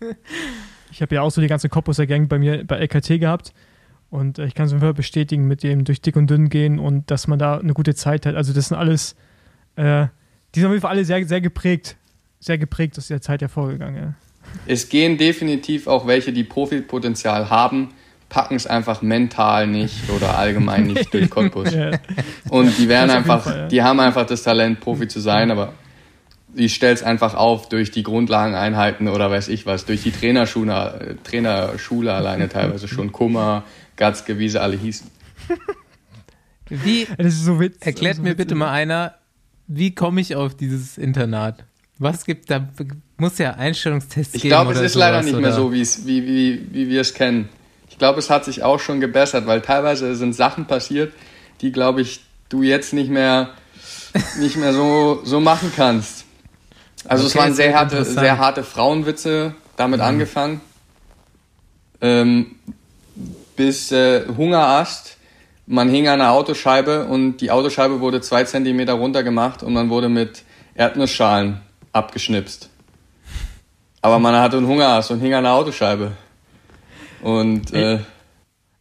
ich habe ja auch so die ganze Cottbuser Gang bei mir bei LKT gehabt. Und äh, ich kann es einfach bestätigen mit dem durch dick und dünn gehen und dass man da eine gute Zeit hat. Also, das sind alles. Äh, die sind auf jeden Fall alle sehr, sehr geprägt. Sehr geprägt aus der Zeit hervorgegangen. Ja. Es gehen definitiv auch welche, die Profipotenzial haben, packen es einfach mental nicht oder allgemein nicht durch Cottbus. Ja. Und die werden einfach, Fall, ja. die haben einfach das Talent, Profi zu sein, aber ich stell's einfach auf durch die Grundlageneinheiten oder weiß ich was, durch die Trainerschule, Trainerschule alleine teilweise schon, Kummer, Gatzke, wie sie alle hießen. wie, Das ist so witz, erklärt so mir witzig. bitte mal einer, wie komme ich auf dieses Internat? Was gibt da? Muss ja Einstellungstests Ich geben. glaube, es ist leider sowas, nicht mehr oder? so, wie, es- wie, wie, wie wir es kennen. Ich glaube, es hat sich auch schon gebessert, weil teilweise sind Sachen passiert, die, glaube ich, du jetzt nicht mehr, nicht mehr so, so machen kannst. Also es Okay, waren sehr harte, sehr harte Frauenwitze damit angefangen. Ähm, bis äh, Hungerast. Man hing an einer Autoscheibe und die Autoscheibe wurde zwei Zentimeter runter gemacht und man wurde mit Erdnussschalen abgeschnipst. Aber man hatte einen Hungerast und hing an der Autoscheibe. Und äh,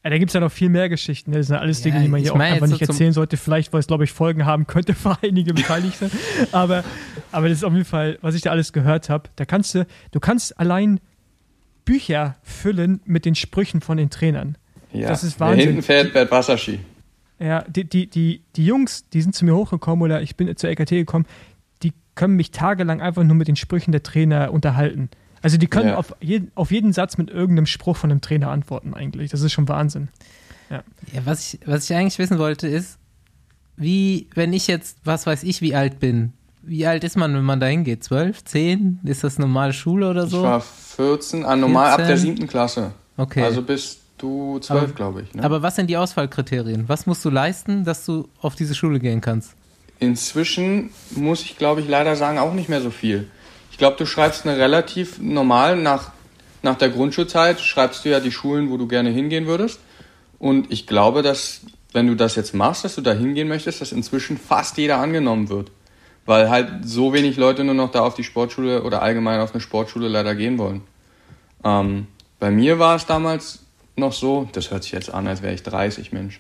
Ja, da gibt es ja noch viel mehr Geschichten. ne? Das sind alles Dinge, Ja, die man hier auch einfach nicht so erzählen sollte. Vielleicht, weil es, glaube ich, Folgen haben könnte für einige Beteiligte. aber, aber das ist auf jeden Fall, was ich da alles gehört habe. Da kannst du, du kannst allein Bücher füllen mit den Sprüchen von den Trainern. ja, das ist wer Wahnsinn. hinten fährt, fährt Wasserski. Ja, die, die, die, die Jungs, die sind zu mir hochgekommen oder ich bin zur LKT gekommen, die können mich tagelang einfach nur mit den Sprüchen der Trainer unterhalten. Also die können Ja. auf, jeden, auf jeden Satz mit irgendeinem Spruch von einem Trainer antworten eigentlich. Das ist schon Wahnsinn. Ja, was ich, was ich eigentlich wissen wollte, ist, wie, wenn ich jetzt, was weiß ich, wie alt bin, wie alt ist man, wenn man da hingeht? Zwölf, zehn? Ist das normale Schule oder Ich so? war 14, ah, normal ab der 14. siebten Klasse. okay. Also bist du zwölf, glaube ich. Ne? Aber was sind die Auswahlkriterien? Was musst du leisten, dass du auf diese Schule gehen kannst? Inzwischen muss ich, glaube ich, leider sagen, auch nicht mehr so viel. Ich glaube, du schreibst eine relativ normal nach, nach der Grundschulzeit, schreibst du ja die Schulen, wo du gerne hingehen würdest. Und ich glaube, dass, wenn du das jetzt machst, dass du da hingehen möchtest, dass inzwischen fast jeder angenommen wird. Weil halt so wenig Leute nur noch da auf die Sportschule oder allgemein auf eine Sportschule leider gehen wollen. Ähm, bei mir war es damals noch so, das hört sich jetzt an, als wäre ich 30, Mensch.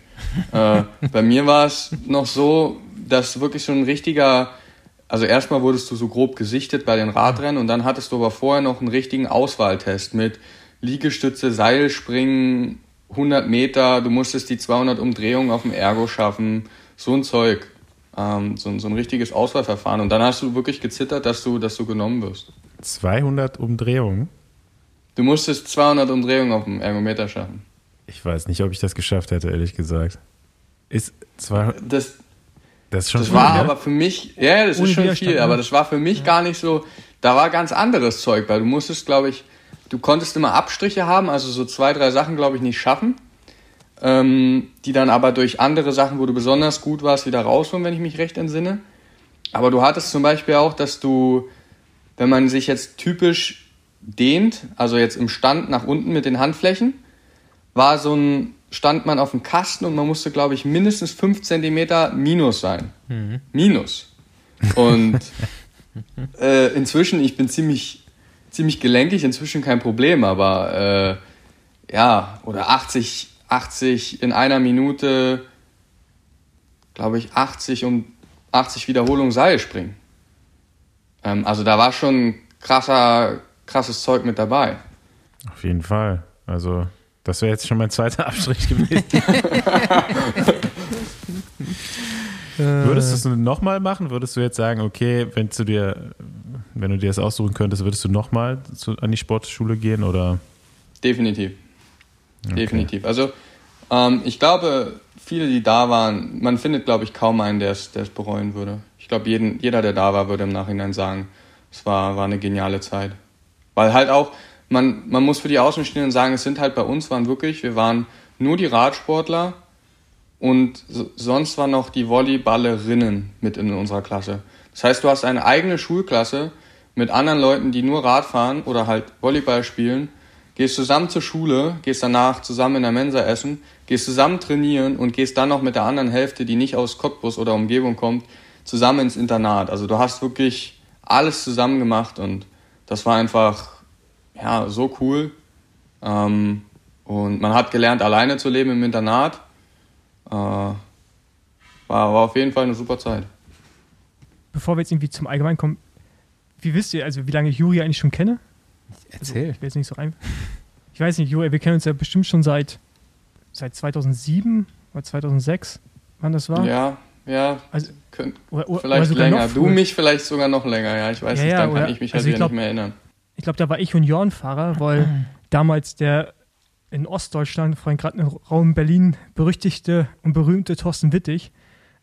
äh, bei mir war es noch so, dass wirklich so ein richtiger, also erstmal wurdest du so grob gesichtet bei den Radrennen und dann hattest du aber vorher noch einen richtigen Auswahltest mit Liegestütze, Seilspringen, 100 Meter, du musstest die 200 Umdrehungen auf dem Ergo schaffen, so ein Zeug. Ähm, so, ein- so ein richtiges Auswahlverfahren. Und dann hast du wirklich gezittert, dass du, dass du genommen wirst. 200 Umdrehungen. Du musstest 200 Umdrehungen auf dem Ergometer schaffen. Ich weiß nicht, ob ich das geschafft hätte, ehrlich gesagt. Ist zwei, Das, das ist schon das viel, war ne? aber für mich, ja, das Ohne ist schon viel, aber das war für mich gar nicht so, da war ganz anderes Zeug, weil du musstest, glaube ich, du konntest immer Abstriche haben, also so zwei, drei Sachen, glaube ich, nicht schaffen, ähm, die dann aber durch andere Sachen, wo du besonders gut warst, wieder rausholen, wenn ich mich recht entsinne. Aber du hattest zum Beispiel auch, dass du, wenn man sich jetzt typisch dehnt, also jetzt im Stand nach unten mit den Handflächen, war so ein, stand man auf dem Kasten und man musste, glaube ich, mindestens 5 Zentimeter minus sein. Minus. Und äh, inzwischen, ich bin ziemlich, ziemlich gelenkig, inzwischen kein Problem, aber äh, ja, oder 80, 80 in einer Minute, glaube ich, 80 und 80 Wiederholungen Seil springen. Ähm, also da war schon krasser, krasses Zeug mit dabei. Auf jeden Fall. Also, das wäre jetzt schon mein zweiter Abstrich gewesen. Würdest du es nochmal machen? Würdest du jetzt sagen, okay, wenn du dir, wenn du dir das aussuchen könntest, würdest du nochmal an die Sportschule gehen oder? Definitiv. Definitiv. Also ähm, ich glaube, viele, die da waren, man findet, glaube ich, kaum einen, der es der es bereuen würde. Ich glaube, jeden, jeder, der da war, würde im Nachhinein sagen, es war, war eine geniale Zeit. Weil halt auch, man, man muss für die Außenstehenden sagen, es sind halt bei uns waren wirklich, wir waren nur die Radsportler und so- sonst waren noch die Volleyballerinnen mit in unserer Klasse. Das heißt, du hast eine eigene Schulklasse mit anderen Leuten, die nur Rad fahren oder halt Volleyball spielen, gehst zusammen zur Schule, gehst danach zusammen in der Mensa essen, gehst zusammen trainieren und gehst dann noch mit der anderen Hälfte, die nicht aus Cottbus oder Umgebung kommt, zusammen ins Internat. Also du hast wirklich alles zusammen gemacht und das war einfach ja so cool. Ähm, und man hat gelernt, alleine zu leben im Internat. Äh, war, war auf jeden Fall eine super Zeit. Bevor wir jetzt irgendwie zum Allgemeinen kommen, wie wisst ihr, also wie lange ich Juri eigentlich schon kenne? Erzähl. Ich will jetzt nicht so rein. Ich weiß nicht, Juri, wir kennen uns ja bestimmt schon seit, seit 2007 oder 2006, wann das war. Ja, ja, Also, könnt, oder, oder, vielleicht oder länger. Du mich vielleicht sogar noch länger, ja. Ich weiß Ja, nicht, ja, dann kann oder- ich mich halt also ich wieder glaub- nicht mehr erinnern. Ich glaube, da war ich Juniorenfahrer, weil damals der in Ostdeutschland, vorhin gerade im Raum Berlin, berüchtigte und berühmte Thorsten Wittig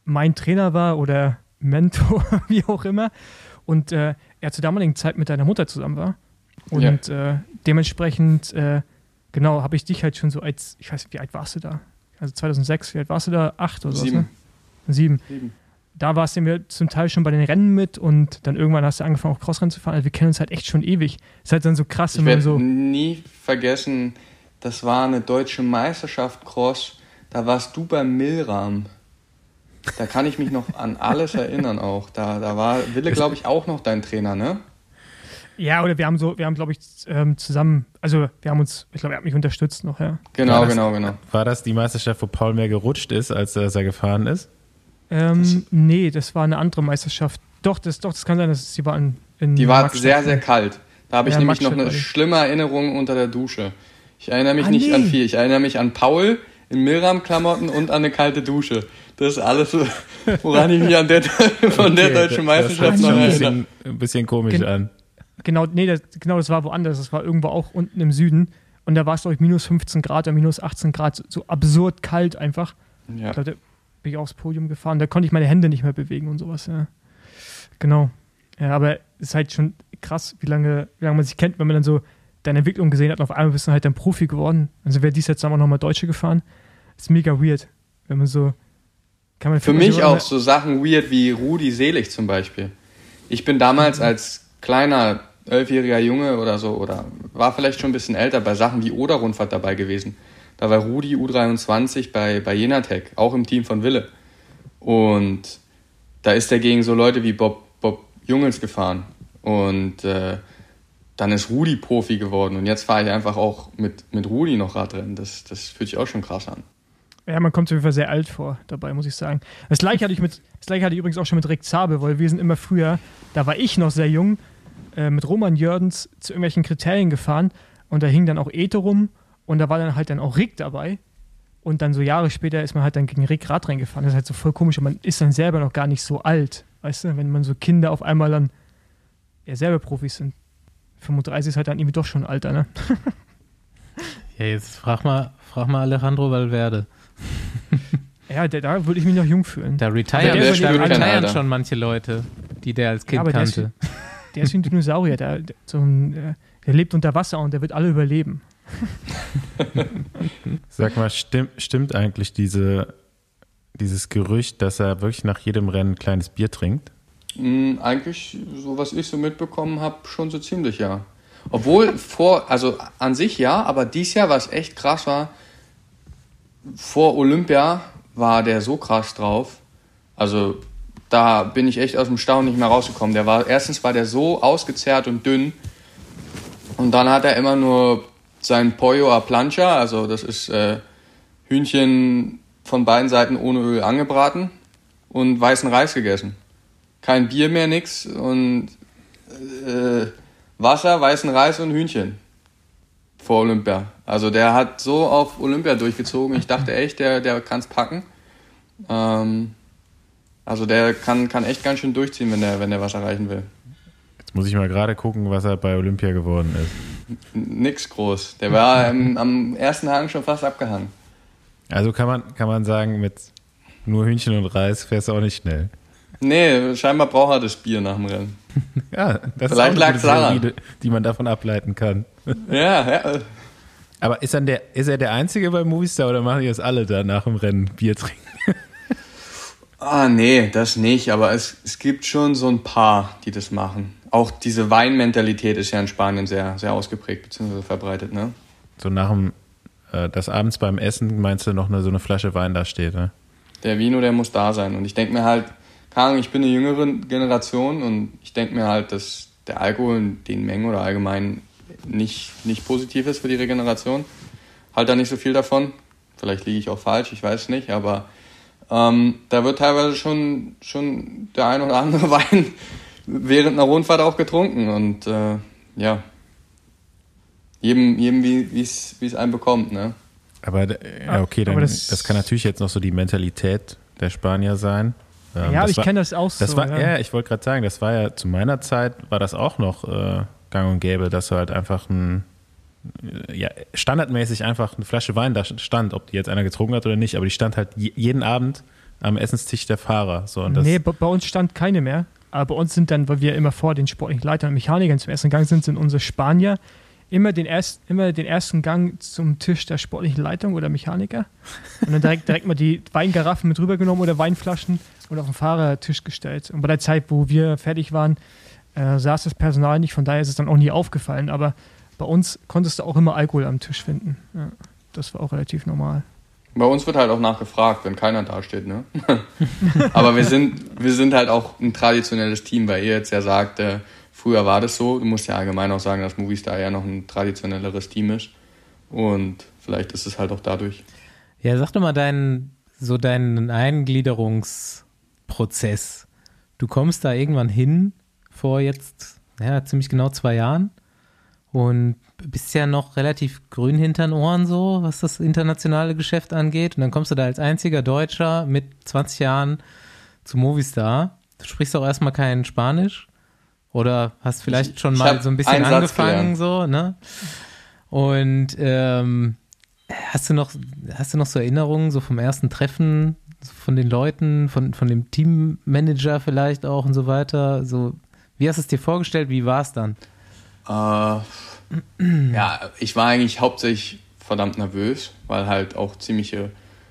mein Trainer war oder Mentor, wie auch immer. Und äh, ja zur damaligen Zeit mit deiner Mutter zusammen war. Und äh, dementsprechend, äh, genau, habe ich dich halt schon so als, ich weiß nicht, wie alt warst du da? Also 2006, wie alt warst du da? Acht oder so? Sieben. Ne? Sieben. Sieben. Da warst du mir zum Teil schon bei den Rennen mit und dann irgendwann hast du angefangen, auch Crossrennen zu fahren. Also wir kennen uns halt echt schon ewig. Ist halt dann so krass, Ich wenn man werde so. nie vergessen, das war eine deutsche Meisterschaft Cross. Da warst du beim Milram. Da kann ich mich noch an alles erinnern auch. Da, da war Wille, glaube ich, auch noch dein Trainer, ne? Ja, oder wir haben so, wir haben, glaube ich, ähm, zusammen, also wir haben uns, ich glaube, er hat mich unterstützt noch, ja. Genau, das- genau, genau. War das die Meisterschaft, wo Paul mehr gerutscht ist, als er er gefahren ist? Ähm, nee, das war eine andere Meisterschaft. Doch, das, doch, das kann sein, dass sie war in, in Die war sehr, sehr kalt. Da habe ich Ja, nämlich noch eine schlimme Erinnerung unter der Dusche. Ich erinnere mich Ah, nicht an nee. viel. Ich erinnere mich an Paul in Milram-Klamotten und an eine kalte Dusche. Das ist alles, so, woran ich mich an der, von der Okay, deutschen das- Meisterschaft Das noch hört sich erinnere. ein bisschen, ein bisschen komisch Gen- an. Genau, nee, das, genau, das war woanders. Das war irgendwo auch unten im Süden. Und da war es, glaube ich, minus 15 Grad oder minus 18 Grad. So, so absurd kalt einfach. Ja. Ich glaube, da bin ich aufs Podium gefahren. Da konnte ich meine Hände nicht mehr bewegen und sowas, ja. Genau. Ja, aber es ist halt schon krass, wie lange, wie lange man sich kennt, wenn man dann so deine Entwicklung gesehen hat und auf einmal bist du halt dann Profi geworden. Also wäre dies jetzt auch nochmal Deutsche gefahren. Ist mega weird, wenn man so. Kann man Für mich auch so Sachen weird wie Rudi Selig zum Beispiel. Ich bin damals als kleiner elfjähriger Junge oder so oder war vielleicht schon ein bisschen älter bei Sachen wie Oder-Rundfahrt dabei gewesen. Da war Rudi U23 bei, bei Jenatec, auch im Team von Wille. Und da ist er gegen so Leute wie Bob, Bob Jungels gefahren. Und äh, dann ist Rudi Profi geworden. Und jetzt fahre ich einfach auch mit, mit Rudi noch Radrennen. Das, das fühlt sich auch schon krass an. Ja, man kommt auf jeden Fall sehr alt vor dabei, muss ich sagen. Das gleiche hatte ich mit, das gleiche hatte ich übrigens auch schon mit Rick Zabe, weil wir sind immer früher, da war ich noch sehr jung, äh, mit Roman Jördens zu irgendwelchen Kriterien gefahren und da hing dann auch Ete rum und da war dann halt dann auch Rick dabei. Und dann so Jahre später ist man halt dann gegen Rick Radrennen gefahren. Das ist halt so voll komisch und man ist dann selber noch gar nicht so alt. Weißt du, wenn man so Kinder auf einmal dann ja selber Profis sind. 35 ist halt dann irgendwie doch schon Alter, ne? Ja, jetzt frag mal, frag mal Alejandro Valverde. Ja, da, da würde ich mich noch jung fühlen. Da retiren, der da schon kein retiren schon manche Leute, die der als Ja, Kind aber der ist kannte. Der ist wie ein Dinosaurier, der, der, so ein, äh, der lebt unter Wasser und der wird alle überleben. Sag mal, stimmt, stimmt eigentlich diese, dieses Gerücht, dass er wirklich nach jedem Rennen ein kleines Bier trinkt? Mm, Eigentlich, so was ich so mitbekommen habe, schon so ziemlich, ja. Obwohl vor, also an sich ja, aber dies Jahr, was echt krass war, vor Olympia war der so krass drauf. Also da bin ich echt aus dem Staunen nicht mehr rausgekommen. Der war, erstens war der so ausgezehrt und dünn. Und dann hat er immer nur sein Pollo a plancha, also das ist äh, Hühnchen von beiden Seiten ohne Öl angebraten und weißen Reis gegessen kein Bier mehr, nix und äh, Wasser, weißen Reis und Hühnchen vor Olympia. Also der hat so auf Olympia durchgezogen. Ich dachte echt, der, der kann es packen. Ähm, also der kann, kann echt ganz schön durchziehen, wenn der, wenn der was erreichen will. Muss ich mal gerade gucken, was er bei Olympia geworden ist. Nix groß. Der war im, am ersten Hang schon fast abgehangen. Also kann man, kann man sagen, mit nur Hühnchen und Reis fährst du auch nicht schnell. Nee, scheinbar braucht er das Bier nach dem Rennen. Ja, das Vielleicht ist auch eine daran. Theorie, die man davon ableiten kann. Ja, ja. Aber ist, dann der, ist er der Einzige bei Movistar oder machen die das alle da nach dem Rennen Bier trinken? Ah, nee, das nicht, aber es, es gibt schon so ein paar, die das machen. Auch diese Weinmentalität ist ja in Spanien sehr, sehr ausgeprägt bzw. verbreitet, ne? So nach dem, äh, das abends beim Essen meinst du noch eine, so eine Flasche Wein da steht, ne? Der Vino, der muss da sein. Und ich denke mir halt, Ahnung, ich bin eine jüngere Generation und ich denke mir halt, dass der Alkohol in den Mengen oder allgemein nicht, nicht positiv ist für die Regeneration. Halt da nicht so viel davon. Vielleicht liege ich auch falsch, ich weiß nicht, aber ähm, da wird teilweise schon, schon der ein oder andere Wein während einer Rundfahrt auch getrunken und äh, ja, jedem, jedem wie es wie es einem bekommt, ne? Aber d- ja, okay, dann, Aber das, das- kann natürlich jetzt noch so die Mentalität der Spanier sein. Ähm, ja, ich kenne das auch Das so. war, ja. ja, ich wollte gerade sagen, das war ja zu meiner Zeit war das auch noch äh, gang und gäbe, dass du halt einfach ein äh, ja, standardmäßig einfach eine Flasche Wein da stand, ob die jetzt einer getrunken hat oder nicht, aber die stand halt je, jeden Abend am Essenstisch der Fahrer. So, und das, nee, bei uns stand keine mehr. Aber bei uns sind dann, weil wir immer vor den sportlichen Leitern und Mechanikern zum ersten Gang sind, sind unsere Spanier immer den, erst, immer den ersten Gang zum Tisch der sportlichen Leitung oder Mechaniker und dann direkt, direkt mal die Weingaraffen mit rübergenommen oder Weinflaschen und auf den Fahrertisch gestellt. Und bei der Zeit, wo wir fertig waren, äh, saß das Personal nicht, von daher ist es dann auch nie aufgefallen. Aber bei uns konntest du auch immer Alkohol am Tisch finden. Ja, das war auch relativ normal. Bei uns wird halt auch nachgefragt, wenn keiner dasteht, ne? Aber wir sind, wir sind halt auch ein traditionelles Team, weil ihr jetzt ja sagt, äh, früher war das so. Du musst ja allgemein auch sagen, dass Movistar ja noch ein traditionelleres Team ist. Und vielleicht ist es halt auch dadurch. Ja, sag doch mal deinen, so deinen Eingliederungsprozess. Du kommst da irgendwann hin vor jetzt, ja, ziemlich genau zwei Jahren und bist ja noch relativ grün hinter den Ohren so, was das internationale Geschäft angeht. Und dann kommst du da als einziger Deutscher mit 20 Jahren zu Movistar. Du sprichst auch erstmal kein Spanisch oder hast vielleicht schon mal so ein bisschen angefangen so, ne? Und ähm, hast du noch, hast du noch so Erinnerungen so vom ersten Treffen von den Leuten, von, von dem Teammanager vielleicht auch und so weiter? So, wie hast du es dir vorgestellt? Wie war es dann? Äh, ja, ich war eigentlich hauptsächlich verdammt nervös, weil halt auch ziemliche,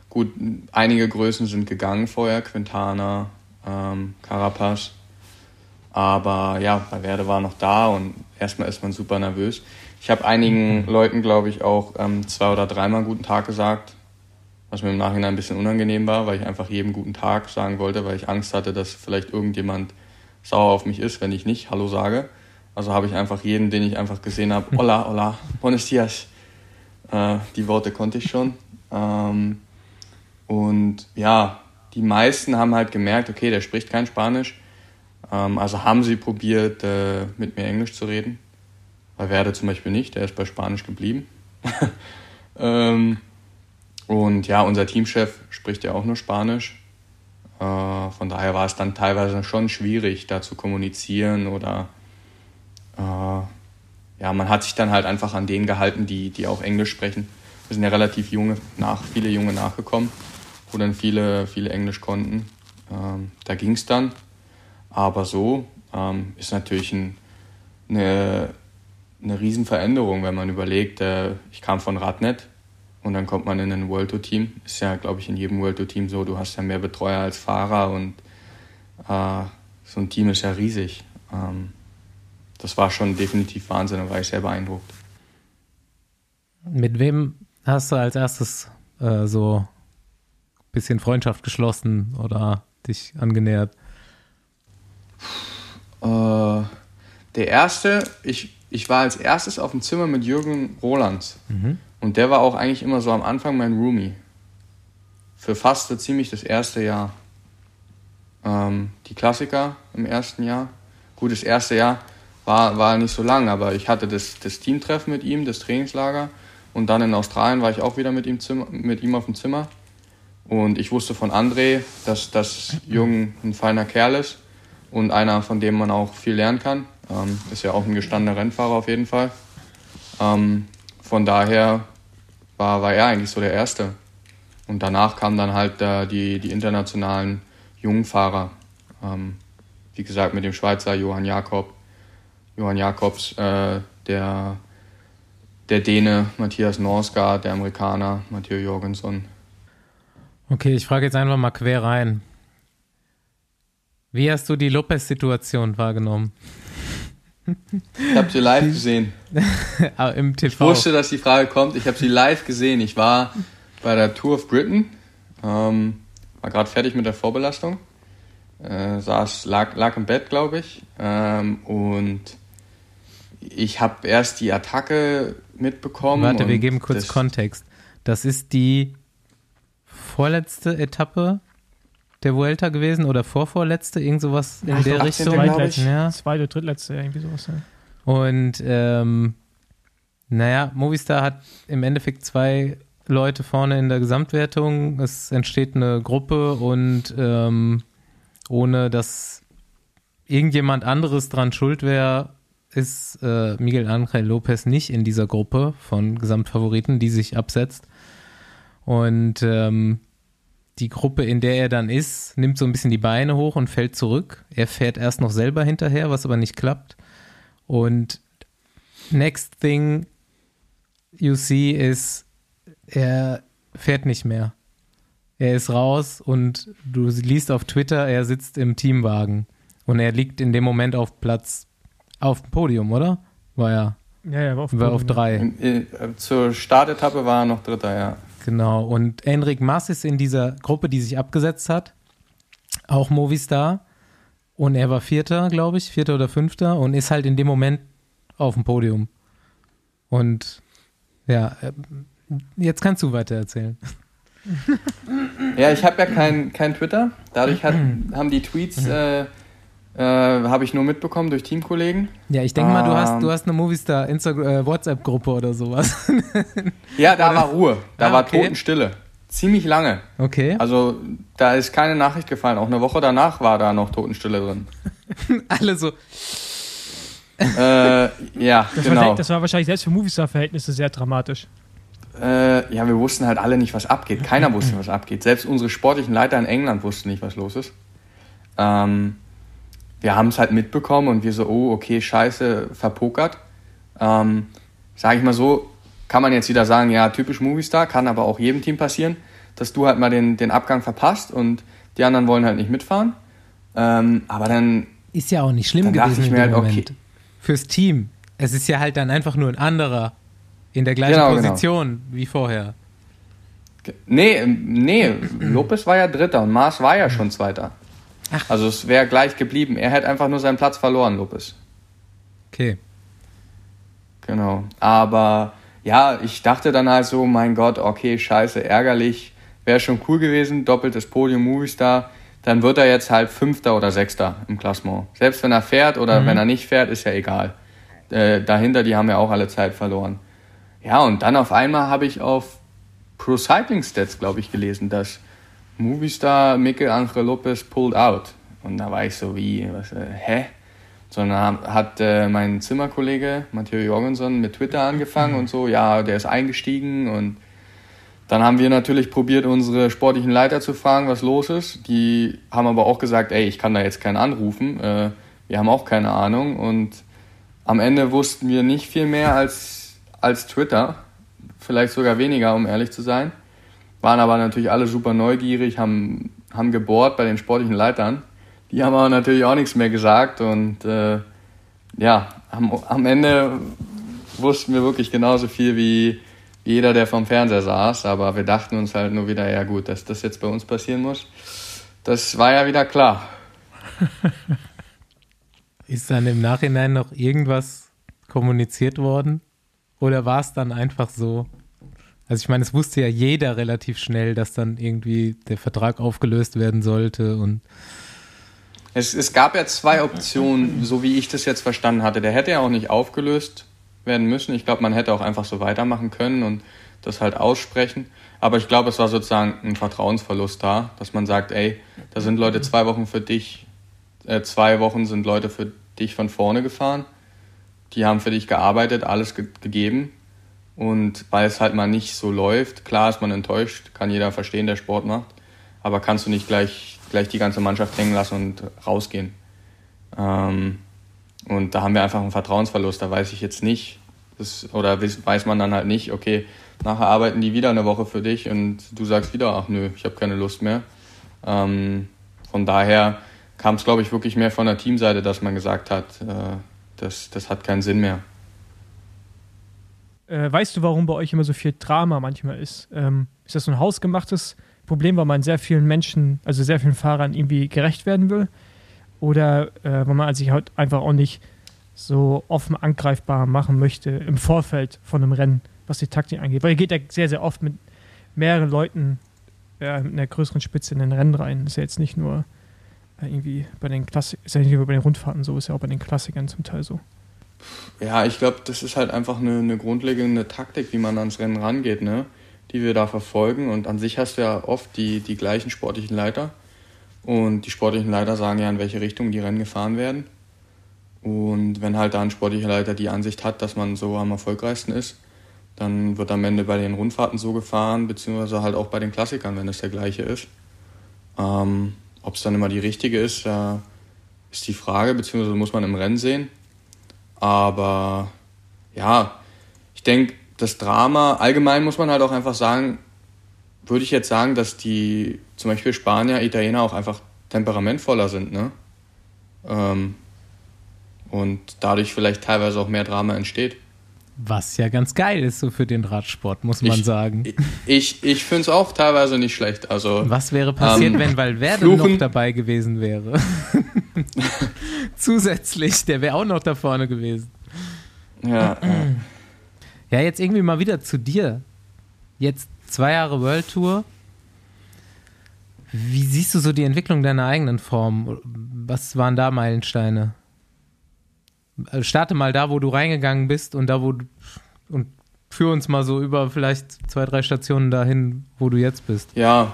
gut, einige Größen sind gegangen vorher, Quintana, ähm, Carapaz. Aber ja, bei Werde war noch da und erstmal ist man super nervös. Ich habe einigen mhm. Leuten, glaube ich, auch ähm, zwei oder dreimal guten Tag gesagt, was mir im Nachhinein ein bisschen unangenehm war, weil ich einfach jedem guten Tag sagen wollte, weil ich Angst hatte, dass vielleicht irgendjemand sauer auf mich ist, wenn ich nicht Hallo sage. Also habe ich einfach jeden, den ich einfach gesehen habe, hola, hola, buenos dias. Äh, die Worte konnte ich schon. Ähm, und ja, die meisten haben halt gemerkt, okay, der spricht kein Spanisch. Ähm, also haben sie probiert, äh, mit mir Englisch zu reden. Bei Werde zum Beispiel nicht, der ist bei Spanisch geblieben. ähm, und ja, unser Teamchef spricht ja auch nur Spanisch. Äh, von daher war es dann teilweise schon schwierig, da zu kommunizieren oder ja, man hat sich dann halt einfach an denen gehalten, die, die auch Englisch sprechen. Wir sind ja relativ junge, nach, viele Junge nachgekommen, wo dann viele, viele Englisch konnten. Ähm, da ging es dann. Aber so ähm, ist natürlich ein, eine, eine Riesenveränderung, wenn man überlegt, äh, ich kam von Radnet und dann kommt man in ein World Tour Team. Ist ja, glaube ich, in jedem World Tour Team so. Du hast ja mehr Betreuer als Fahrer und äh, so ein Team ist ja riesig. Ähm, das war schon definitiv Wahnsinn, da war ich sehr beeindruckt. Mit wem hast du als erstes äh, so ein bisschen Freundschaft geschlossen oder dich angenähert? Äh, der erste, ich, ich war als erstes auf dem Zimmer mit Jürgen Rolands. Mhm. Und der war auch eigentlich immer so am Anfang mein Roomie. Für fast so ziemlich das erste Jahr. Ähm, die Klassiker im ersten Jahr. Gut, das erste Jahr war, war nicht so lang, aber ich hatte das, das Teamtreffen mit ihm, das Trainingslager. Und dann in Australien war ich auch wieder mit ihm, Zimmer, mit ihm auf dem Zimmer. Und ich wusste von André, dass das Jung ein feiner Kerl ist und einer, von dem man auch viel lernen kann. Ähm, ist ja auch ein gestandener Rennfahrer auf jeden Fall. Ähm, von daher war, war er eigentlich so der Erste. Und danach kamen dann halt äh, die, die internationalen Jungfahrer. Ähm, wie gesagt, mit dem Schweizer Johann Jakob, Johann Jakobs, äh, der, der Däne Matthias Norsgaard, der Amerikaner Matthieu Jorgensen. Okay, ich frage jetzt einfach mal quer rein. Wie hast du die Lopez-Situation wahrgenommen? Ich habe sie live gesehen. Im TV. Ich wusste, dass die Frage kommt. Ich habe sie live gesehen. Ich war bei der Tour of Britain, ähm, war gerade fertig mit der Vorbelastung, äh, saß, lag, lag im Bett, glaube ich, ähm, und ich habe erst die Attacke mitbekommen. Warte, wir geben kurz das Kontext. Das ist die vorletzte Etappe der Vuelta gewesen oder vorvorletzte, irgend sowas in Ach, der Richtung. Zweitletzte, ja. Zweite, drittletzte, irgendwie sowas. Ja. Und ähm, naja, Movistar hat im Endeffekt zwei Leute vorne in der Gesamtwertung. Es entsteht eine Gruppe und ähm, ohne dass irgendjemand anderes dran schuld wäre, ist äh, Miguel Angel Lopez nicht in dieser Gruppe von Gesamtfavoriten, die sich absetzt. Und ähm, die Gruppe, in der er dann ist, nimmt so ein bisschen die Beine hoch und fällt zurück. Er fährt erst noch selber hinterher, was aber nicht klappt. Und next thing you see ist, er fährt nicht mehr. Er ist raus und du liest auf Twitter, er sitzt im Teamwagen. Und er liegt in dem Moment auf Platz, auf dem Podium, oder? War er? Ja, ja, war auf, War auf drei. In, äh, zur Startetappe war er noch Dritter, ja. Genau. Und Enric Mas ist in dieser Gruppe, die sich abgesetzt hat. Auch Movistar. Und er war Vierter, glaube ich, Vierter oder Fünfter und ist halt in dem Moment auf dem Podium. Und ja, äh, jetzt kannst du weiter erzählen. Ja, ich habe ja kein, kein Twitter. Dadurch hat, haben die Tweets, äh, äh, habe ich nur mitbekommen durch Teamkollegen. Ja, ich denke mal, du hast, Ähm. du hast eine Movistar Instagram, äh, WhatsApp-Gruppe oder sowas. Ja, da war Ruhe. Da Ah, war okay. Totenstille. Ziemlich lange. Okay. Also da ist keine Nachricht gefallen. Auch eine Woche danach war da noch Totenstille drin. Alle so. äh, ja, Das, genau. war, das war wahrscheinlich selbst für Movistar-Verhältnisse sehr dramatisch. Äh, ja, wir wussten halt alle nicht, was abgeht. Keiner wusste, was abgeht. Selbst unsere sportlichen Leiter in England wussten nicht, was los ist. Ähm, wir haben es halt mitbekommen und wir so, oh, okay, scheiße, verpokert. Ähm, Sage ich mal so, kann man jetzt wieder sagen, ja, typisch Movistar, kann aber auch jedem Team passieren, dass du halt mal den, den Abgang verpasst und die anderen wollen halt nicht mitfahren. Ähm, aber dann, Ist ja auch nicht schlimm gewesen ich mir halt, Moment. okay. Fürs Team. Es ist ja halt dann einfach nur ein anderer in der gleichen Genau, genau. Position wie vorher. nee, nee, Lopez war ja Dritter und Mars war ja schon Zweiter. Also es wäre gleich geblieben. Er hätte einfach nur seinen Platz verloren, Lopez. Okay. Genau. Aber ja, ich dachte dann halt so, mein Gott, okay, scheiße, ärgerlich. Wäre schon cool gewesen, doppeltes Podium Movistar. Dann wird er jetzt halt Fünfter oder Sechster im Klassement. Selbst wenn er fährt oder wenn er nicht fährt, ist ja egal. Äh, dahinter, die haben ja auch alle Zeit verloren. Ja, und dann auf einmal habe ich auf Pro Cycling Stats, glaube ich, gelesen, dass Movistar Mikel Angel Lopez pulled out. Und da war ich so wie, was, äh, hä? Sondern hat äh, mein Zimmerkollege Matteo Jorgensen mit Twitter angefangen und so, ja, der ist eingestiegen und dann haben wir natürlich probiert, unsere sportlichen Leiter zu fragen, was los ist. Die haben aber auch gesagt, ey, ich kann da jetzt keinen anrufen. Äh, wir haben auch keine Ahnung. Und am Ende wussten wir nicht viel mehr als, als Twitter. Vielleicht sogar weniger, um ehrlich zu sein. Waren aber natürlich alle super neugierig, haben, haben gebohrt bei den sportlichen Leitern. Die haben aber natürlich auch nichts mehr gesagt. Und äh, ja, am, am Ende wussten wir wirklich genauso viel wie jeder, der vom Fernseher saß, aber wir dachten uns halt nur wieder, ja gut, dass das jetzt bei uns passieren muss, das war ja wieder klar. Ist dann im Nachhinein noch irgendwas kommuniziert worden? Oder war es dann einfach so? Also ich meine, es wusste ja jeder relativ schnell, dass dann irgendwie der Vertrag aufgelöst werden sollte und Es, es gab ja zwei Optionen, so wie ich das jetzt verstanden hatte. Der hätte ja auch nicht aufgelöst werden müssen. Ich glaube, man hätte auch einfach so weitermachen können und das halt aussprechen. Aber ich glaube, es war sozusagen ein Vertrauensverlust da, dass man sagt, ey, da sind Leute zwei Wochen für dich, äh, zwei Wochen sind Leute für dich von vorne gefahren. Die haben für dich gearbeitet, alles ge gegeben. Und weil es halt mal nicht so läuft, klar ist man enttäuscht, kann jeder verstehen, der Sport macht. Aber kannst du nicht gleich, gleich die ganze Mannschaft hängen lassen und rausgehen. Ähm, und da haben wir einfach einen Vertrauensverlust. Da weiß ich jetzt nicht, das, oder weiß man dann halt nicht, okay, nachher arbeiten die wieder eine Woche für dich und du sagst wieder, ach nö, ich habe keine Lust mehr. Ähm, von daher kam es, glaube ich, wirklich mehr von der Teamseite, dass man gesagt hat, äh, das, das hat keinen Sinn mehr. Äh, weißt du, warum bei euch immer so viel Drama manchmal ist? Ähm, ist das so ein hausgemachtes Problem, weil man sehr vielen Menschen, also sehr vielen Fahrern irgendwie gerecht werden will? Oder äh, weil man sich halt einfach auch nicht so offen angreifbar machen möchte im Vorfeld von einem Rennen, was die Taktik angeht? Weil ihr geht ja sehr, sehr oft mit mehreren Leuten äh, mit einer größeren Spitze in den Rennen rein. Ist ja jetzt nicht nur äh, irgendwie bei den Klassik ist ja nicht nur bei den Rundfahrten so, ist ja auch bei den Klassikern zum Teil so. Ja, ich glaube, das ist halt einfach eine, eine grundlegende Taktik, wie man ans Rennen rangeht, ne? die wir da verfolgen. Und an sich hast du ja oft die, die gleichen sportlichen Leiter. Und die sportlichen Leiter sagen ja, in welche Richtung die Rennen gefahren werden. Und wenn halt da ein sportlicher Leiter die Ansicht hat, dass man so am erfolgreichsten ist, dann wird am Ende bei den Rundfahrten so gefahren, beziehungsweise halt auch bei den Klassikern, wenn es der gleiche ist. Ähm, Ob es dann immer die richtige ist, äh, ist die Frage, beziehungsweise muss man im Rennen sehen. Aber ja, ich denke, das Drama, allgemein muss man halt auch einfach sagen, würde ich jetzt sagen, dass die zum Beispiel Spanier, Italiener auch einfach temperamentvoller sind, ne? Ähm, und dadurch vielleicht teilweise auch mehr Drama entsteht. Was ja ganz geil ist so für den Radsport, muss man ich, sagen. Ich, ich finde es auch teilweise nicht schlecht. Also, Was wäre passiert, ähm, wenn Valverde Fluchen- noch dabei gewesen wäre? Zusätzlich, der wäre auch noch da vorne gewesen. ja, ja. Jetzt irgendwie mal wieder zu dir. Jetzt zwei Jahre World Tour. Wie siehst du so die Entwicklung deiner eigenen Form? Was waren da Meilensteine? Also Starte mal da, wo du reingegangen bist und da, wo du, und führ uns mal so über vielleicht zwei, drei Stationen dahin, wo du jetzt bist. Ja,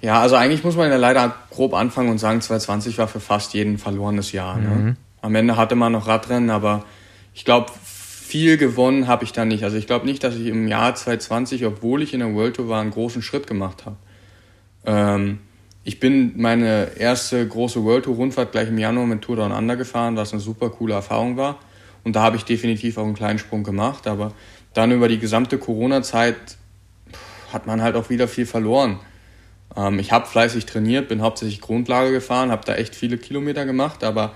ja, also eigentlich muss man ja leider grob anfangen und sagen, 2020 war für fast jeden ein verlorenes Jahr. Ne? Am Ende hatte man noch Radrennen, aber ich glaube, viel gewonnen habe ich da nicht. Also ich glaube nicht, dass ich im Jahr 2020, obwohl ich in der World Tour war, einen großen Schritt gemacht habe. Ähm, ich bin meine erste große World Tour Rundfahrt gleich im Januar mit Tour Down Under gefahren, was eine super coole Erfahrung war. Und da habe ich definitiv auch einen kleinen Sprung gemacht. Aber dann über die gesamte Corona-Zeit hat man halt auch wieder viel verloren. Ähm, ich habe fleißig trainiert, bin hauptsächlich Grundlage gefahren, habe da echt viele Kilometer gemacht, aber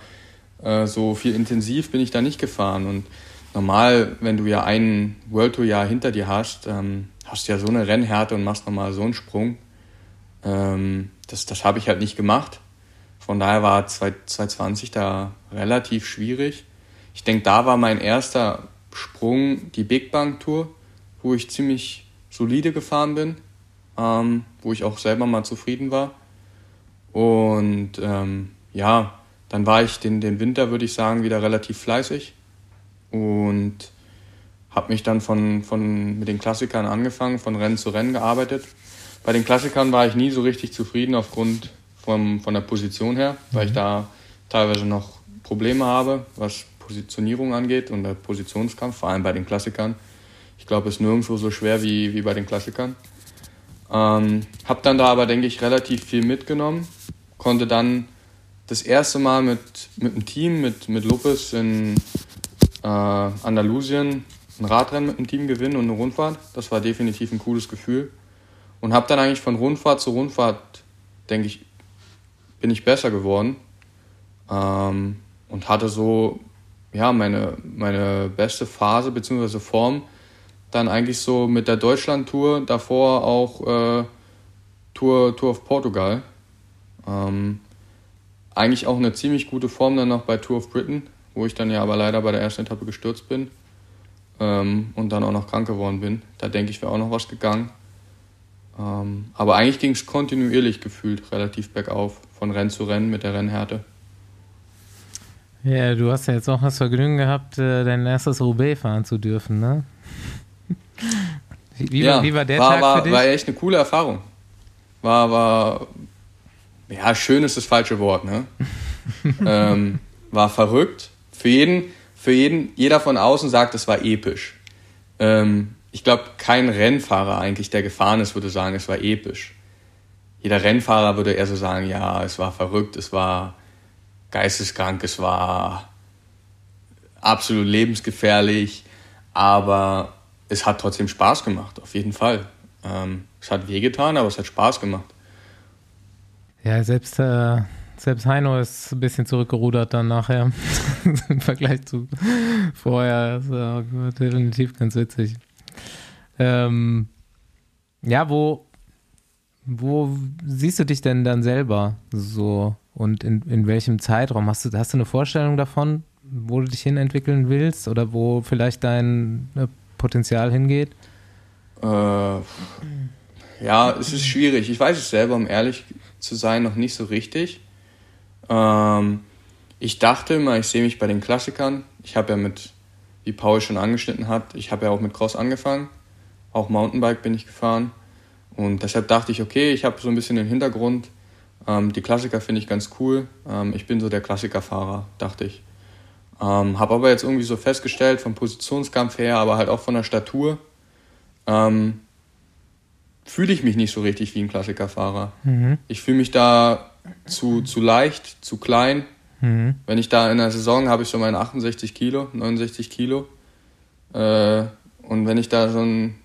äh, so viel intensiv bin ich da nicht gefahren. Und normal, wenn du ja ein World Tour Jahr hinter dir hast, ähm, hast du ja so eine Rennhärte und machst nochmal so einen Sprung. Ähm, das das habe ich halt nicht gemacht. Von daher war 2020 da relativ schwierig. Ich denke, da war mein erster Sprung die Big Bang Tour, wo ich ziemlich solide gefahren bin, ähm, wo ich auch selber mal zufrieden war. Und ähm, ja, dann war ich den, den Winter, würde ich sagen, wieder relativ fleißig und habe mich dann von, von, mit den Klassikern angefangen, von Rennen zu Rennen gearbeitet. Bei den Klassikern war ich nie so richtig zufrieden aufgrund vom, von der Position her, weil ich da teilweise noch Probleme habe, was Positionierung angeht und der Positionskampf, vor allem bei den Klassikern. Ich glaube, es ist nirgendwo so schwer wie, wie bei den Klassikern. Ähm, habe dann da aber, denke ich, relativ viel mitgenommen, konnte dann das erste Mal mit, mit einem Team, mit, mit Lopez in äh, Andalusien ein Radrennen mit dem Team gewinnen und eine Rundfahrt. Das war definitiv ein cooles Gefühl. Und habe dann eigentlich von Rundfahrt zu Rundfahrt, denke ich, bin ich besser geworden. Ähm, und hatte so, ja, meine, meine beste Phase bzw. Form dann eigentlich so mit der Deutschland-Tour, davor auch äh, Tour, Tour of Portugal. Ähm, eigentlich auch eine ziemlich gute Form dann noch bei Tour of Britain, wo ich dann ja aber leider bei der ersten Etappe gestürzt bin ähm, und dann auch noch krank geworden bin. Da denke ich, wäre auch noch was gegangen. Ähm, aber eigentlich ging es kontinuierlich gefühlt relativ bergauf, von Rennen zu Rennen mit der Rennhärte. Ja, du hast ja jetzt auch das Vergnügen gehabt, äh, dein erstes Roubaix fahren zu dürfen, ne? Wie, ja, war, wie war der war, Tag war, für dich? War echt eine coole Erfahrung. War, war, ja, schön ist das falsche Wort, ne? ähm, war verrückt. Für jeden, für jeden, jeder von außen sagt, es war episch. Ähm, ich glaube, kein Rennfahrer eigentlich, der gefahren ist, würde sagen, es war episch. Jeder Rennfahrer würde eher so sagen, ja, es war verrückt, es war geisteskrank, es war absolut lebensgefährlich, aber es hat trotzdem Spaß gemacht, auf jeden Fall. Ähm, es hat wehgetan, aber es hat Spaß gemacht. Ja, selbst, äh, selbst Heino ist ein bisschen zurückgerudert dann nachher im Vergleich zu vorher. Das war definitiv ganz witzig. Ähm, ja, wo, wo siehst du dich denn dann selber so und in, in welchem Zeitraum? Hast du, hast du eine Vorstellung davon, wo du dich hin entwickeln willst oder wo vielleicht dein äh, Potenzial hingeht? Äh, ja, es ist schwierig. Ich weiß es selber, um ehrlich zu sein, noch nicht so richtig. Ähm, ich dachte immer, ich sehe mich bei den Klassikern. Ich habe ja mit, wie Paul schon angeschnitten hat, ich habe ja auch mit Cross angefangen. Auch Mountainbike bin ich gefahren. Und deshalb dachte ich, okay, ich habe so ein bisschen den Hintergrund. Ähm, die Klassiker finde ich ganz cool. Ähm, ich bin so der Klassikerfahrer, dachte ich. Ähm, habe aber jetzt irgendwie so festgestellt, vom Positionskampf her, aber halt auch von der Statur, ähm, fühle ich mich nicht so richtig wie ein Klassikerfahrer. Ich fühle mich da zu, zu leicht, zu klein. Wenn ich da in der Saison habe ich so meine 68 Kilo, 69 Kilo. Äh, und wenn ich da so ein,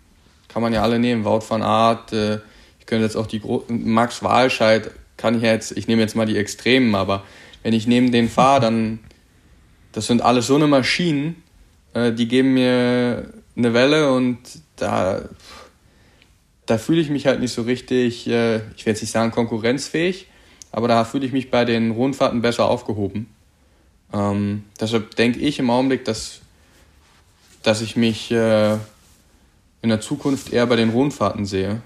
kann man ja alle nehmen, Wout van Aert, äh, ich könnte jetzt auch die Gro Max Walscheid, kann ich ja jetzt, ich nehme jetzt mal die Extremen, aber wenn ich neben den fahre, dann, das sind alles so eine Maschinen, äh, die geben mir eine Welle und da, da fühle ich mich halt nicht so richtig, äh, ich will jetzt nicht sagen konkurrenzfähig, aber da fühle ich mich bei den Rundfahrten besser aufgehoben. Ähm, deshalb denke ich im Augenblick, dass, dass ich mich äh, in der Zukunft eher bei den Rundfahrten sehe,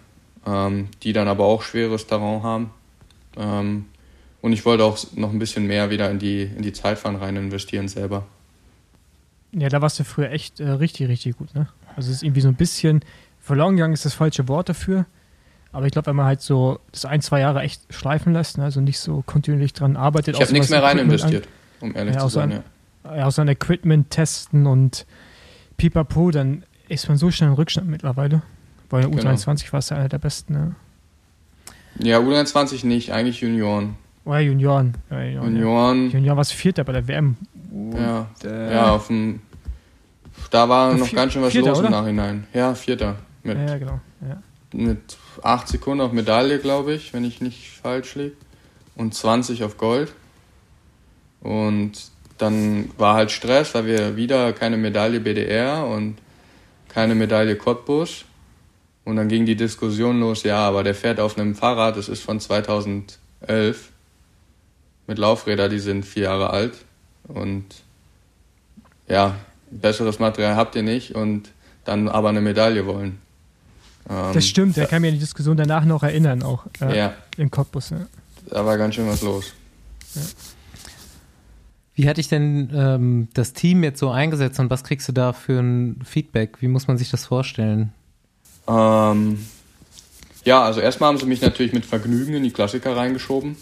ähm, die dann aber auch schweres Terrain haben. Ähm, und ich wollte auch noch ein bisschen mehr wieder in die, in die Zeitfahren rein investieren selber. Ja, da warst du früher echt äh, richtig, richtig gut, ne? Also es ist irgendwie so ein bisschen, verloren gegangen ist das falsche Wort dafür. Aber ich glaube, wenn man halt so das ein, zwei Jahre echt schleifen lässt, ne? also nicht so kontinuierlich dran arbeitet. Ich habe nichts mehr rein investiert, um ehrlich Ja, zu sein. ein- Ja. ja, auch sein Equipment testen und pipapo, dann ist man so schnell im Rückstand mittlerweile. Bei der Genau. U23 war es ja einer der besten, ne? ja, U23 nicht, eigentlich Junioren. Oder Junioren. Ja, Junioren, Junioren, Ja. Junioren war Vierter bei der WM. ja, äh, ja, auf dem, da war noch Vier- ganz schön was Vierter, los im oder? Nachhinein. Ja, Vierter. Mit, Ja, genau. Ja. mit 8 Sekunden auf Medaille, glaube ich, wenn ich nicht falsch liege. Und 20 auf Gold. Und dann war halt Stress, weil wir wieder keine Medaille BDR und keine Medaille Cottbus. Und dann ging die Diskussion los, ja, aber der fährt auf einem Fahrrad, das ist von 2011, mit Laufräder, die sind vier Jahre alt. Und ja, besseres Material habt ihr nicht und dann aber eine Medaille wollen. Ähm, Das stimmt, der kann mich an die Diskussion danach noch erinnern, auch äh, Ja, im Cottbus. Ne? da war ganz schön was los. Wie hat dich denn ähm, das Team jetzt so eingesetzt und was kriegst du da für ein Feedback? Wie muss man sich das vorstellen? Ähm, ja, also erstmal haben sie mich natürlich mit Vergnügen in die Klassiker reingeschoben.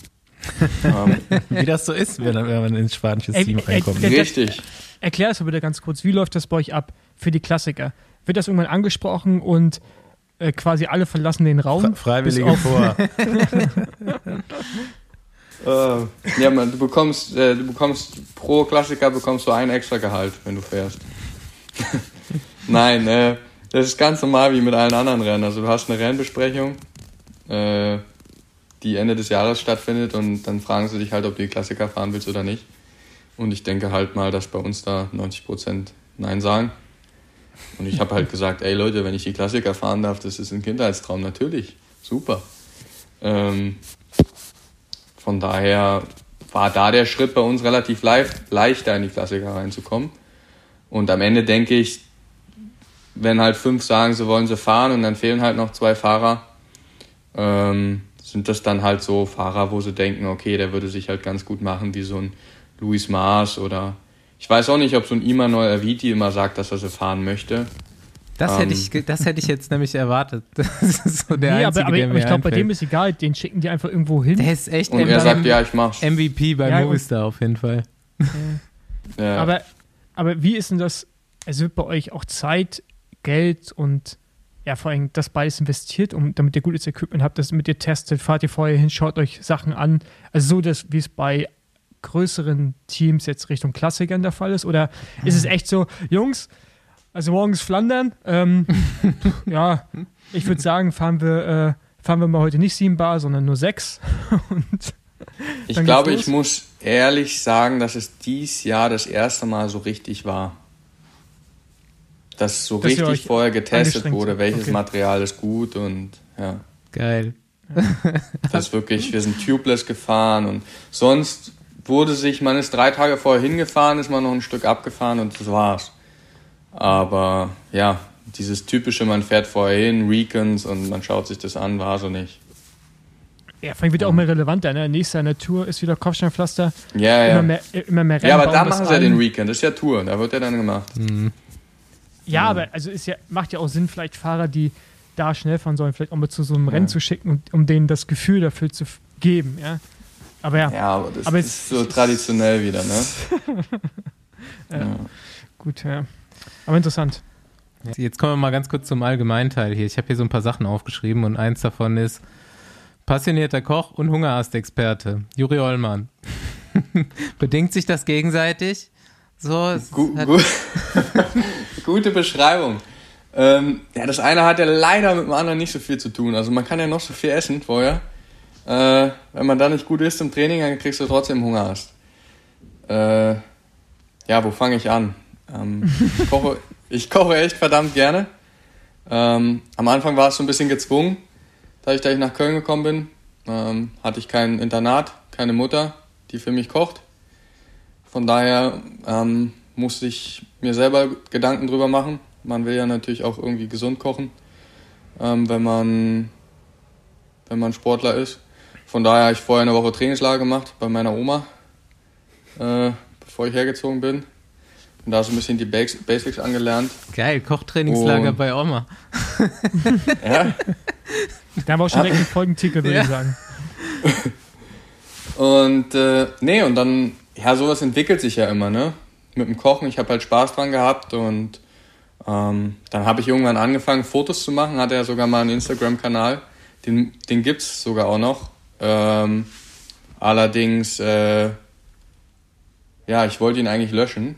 Ähm, Wie das so ist, wenn, wenn man ins spanische Team reinkommt. richtig. Erklär es mir bitte ganz kurz, wie läuft das bei euch ab für die Klassiker? Wird das irgendwann angesprochen und äh, quasi alle verlassen den Raum? Fre- Freiwillige vor. Äh, ja, man, du bekommst, äh, du bekommst pro Klassiker bekommst du ein extra Gehalt, wenn du fährst. Nein, äh, das ist ganz normal wie mit allen anderen Rennen. Also du hast eine Rennbesprechung, äh, die Ende des Jahres stattfindet und dann fragen sie dich halt, ob du die Klassiker fahren willst oder nicht. Und ich denke halt mal, dass bei uns da 90% Nein sagen. Und ich habe halt gesagt, ey Leute, wenn ich die Klassiker fahren darf, das ist ein Kindheitstraum, natürlich. Super. Ähm, von daher war da der Schritt bei uns relativ leicht, leichter in die Klassiker reinzukommen. Und am Ende denke ich, wenn halt fünf sagen, sie wollen sie fahren und dann fehlen halt noch zwei Fahrer, ähm, sind das dann halt so Fahrer, wo sie denken, okay, der würde sich halt ganz gut machen, wie so ein Luis Maas oder ich weiß auch nicht, ob so ein Imanol Aviti immer sagt, dass er sie fahren möchte. Das, Ähm. hätte ich, das hätte ich jetzt nämlich erwartet. Das ist so der nee, einzige, aber, aber, der aber ich glaube, bei dem ist egal, den schicken die einfach irgendwo hin. Der ist echt Und er sagt, ja, ich mach's. MVP bei Ja, Movistar auf jeden Fall. Ja. Aber, aber wie ist denn das? Es wird bei euch auch Zeit, Geld und ja, vor allem das beides investiert, um, damit ihr gutes Equipment habt, das mit ihr testet, fahrt ihr vorher hin, schaut euch Sachen an. Also so, dass, wie es bei größeren Teams jetzt Richtung Klassikern der Fall ist? Oder ist es echt so, Jungs, also morgens Flandern, ähm, ja, ich würde sagen, fahren wir, äh, fahren wir mal heute nicht sieben Bar, sondern nur sechs. und Ich glaube, ich muss ehrlich sagen, dass es dies Jahr das erste Mal so richtig war. Dass so Dass richtig euch vorher getestet wurde, welches okay. Material ist gut und ja. Geil. Das ist wirklich, wir sind tubeless gefahren und sonst wurde sich, man ist drei Tage vorher hingefahren, ist man noch ein Stück abgefahren und das war's. Aber ja, dieses typische, man fährt vorher hin, Recons und man schaut sich das an, war so nicht. ja, vor allem wird ja auch mehr relevanter. Ne? Nächster Natur ist wieder Kopfsteinpflaster. Ja, ja. Immer mehr, immer mehr Rennen Ja, aber da machen sie ja den Recon, das ist ja Tour, da wird er dann gemacht. Ja, aber also ist ja, macht ja auch Sinn, vielleicht Fahrer, die da schnell fahren sollen, vielleicht auch mal zu so einem Rennen zu schicken, und, um denen das Gefühl dafür zu geben. Ja? Aber ja, Ja, aber das Aber ist es- so traditionell wieder, ne? gut, ja. Aber interessant. Jetzt kommen wir mal ganz kurz zum Allgemeinteil hier. Ich habe hier so ein paar Sachen aufgeschrieben und eins davon ist passionierter Koch und Hungerast-Experte. Juri Ollmann. Bedingt sich das gegenseitig? So, Gu hat- gu Gute Beschreibung. Ähm, ja, das eine hat ja leider mit dem anderen nicht so viel zu tun. Also man kann ja noch so viel essen vorher. Äh, wenn man da nicht gut isst im Training, dann kriegst du trotzdem Hunger hast. Äh, ja, wo fange ich an? Ähm, ich, koche, ich koche echt verdammt gerne. Ähm, am Anfang war es so ein bisschen gezwungen, da ich, da ich nach Köln gekommen bin. Ähm, hatte ich kein Internat, keine Mutter, die für mich kocht. Von daher ähm, musste ich mir selber Gedanken drüber machen. Man will ja natürlich auch irgendwie gesund kochen, ähm, wenn, man, wenn man Sportler ist. Von daher habe ich vorher eine Woche Trainingslager gemacht bei meiner Oma, äh, bevor ich hergezogen bin. Und da so ein bisschen die Bas- Basics angelernt. Geil, Kochtrainingslager Und- bei Oma. Ja, Da haben wir auch schon direkt einen Folgentitel, würde Ja. ich sagen. Und äh, nee, und dann, ja, sowas entwickelt sich ja immer, ne? Mit dem Kochen, ich habe halt Spaß dran gehabt und ähm, dann habe ich irgendwann angefangen, Fotos zu machen, hatte ja sogar mal einen Instagram-Kanal, den, den gibt's sogar auch noch. Ähm, allerdings, äh, ja, ich wollte ihn eigentlich löschen,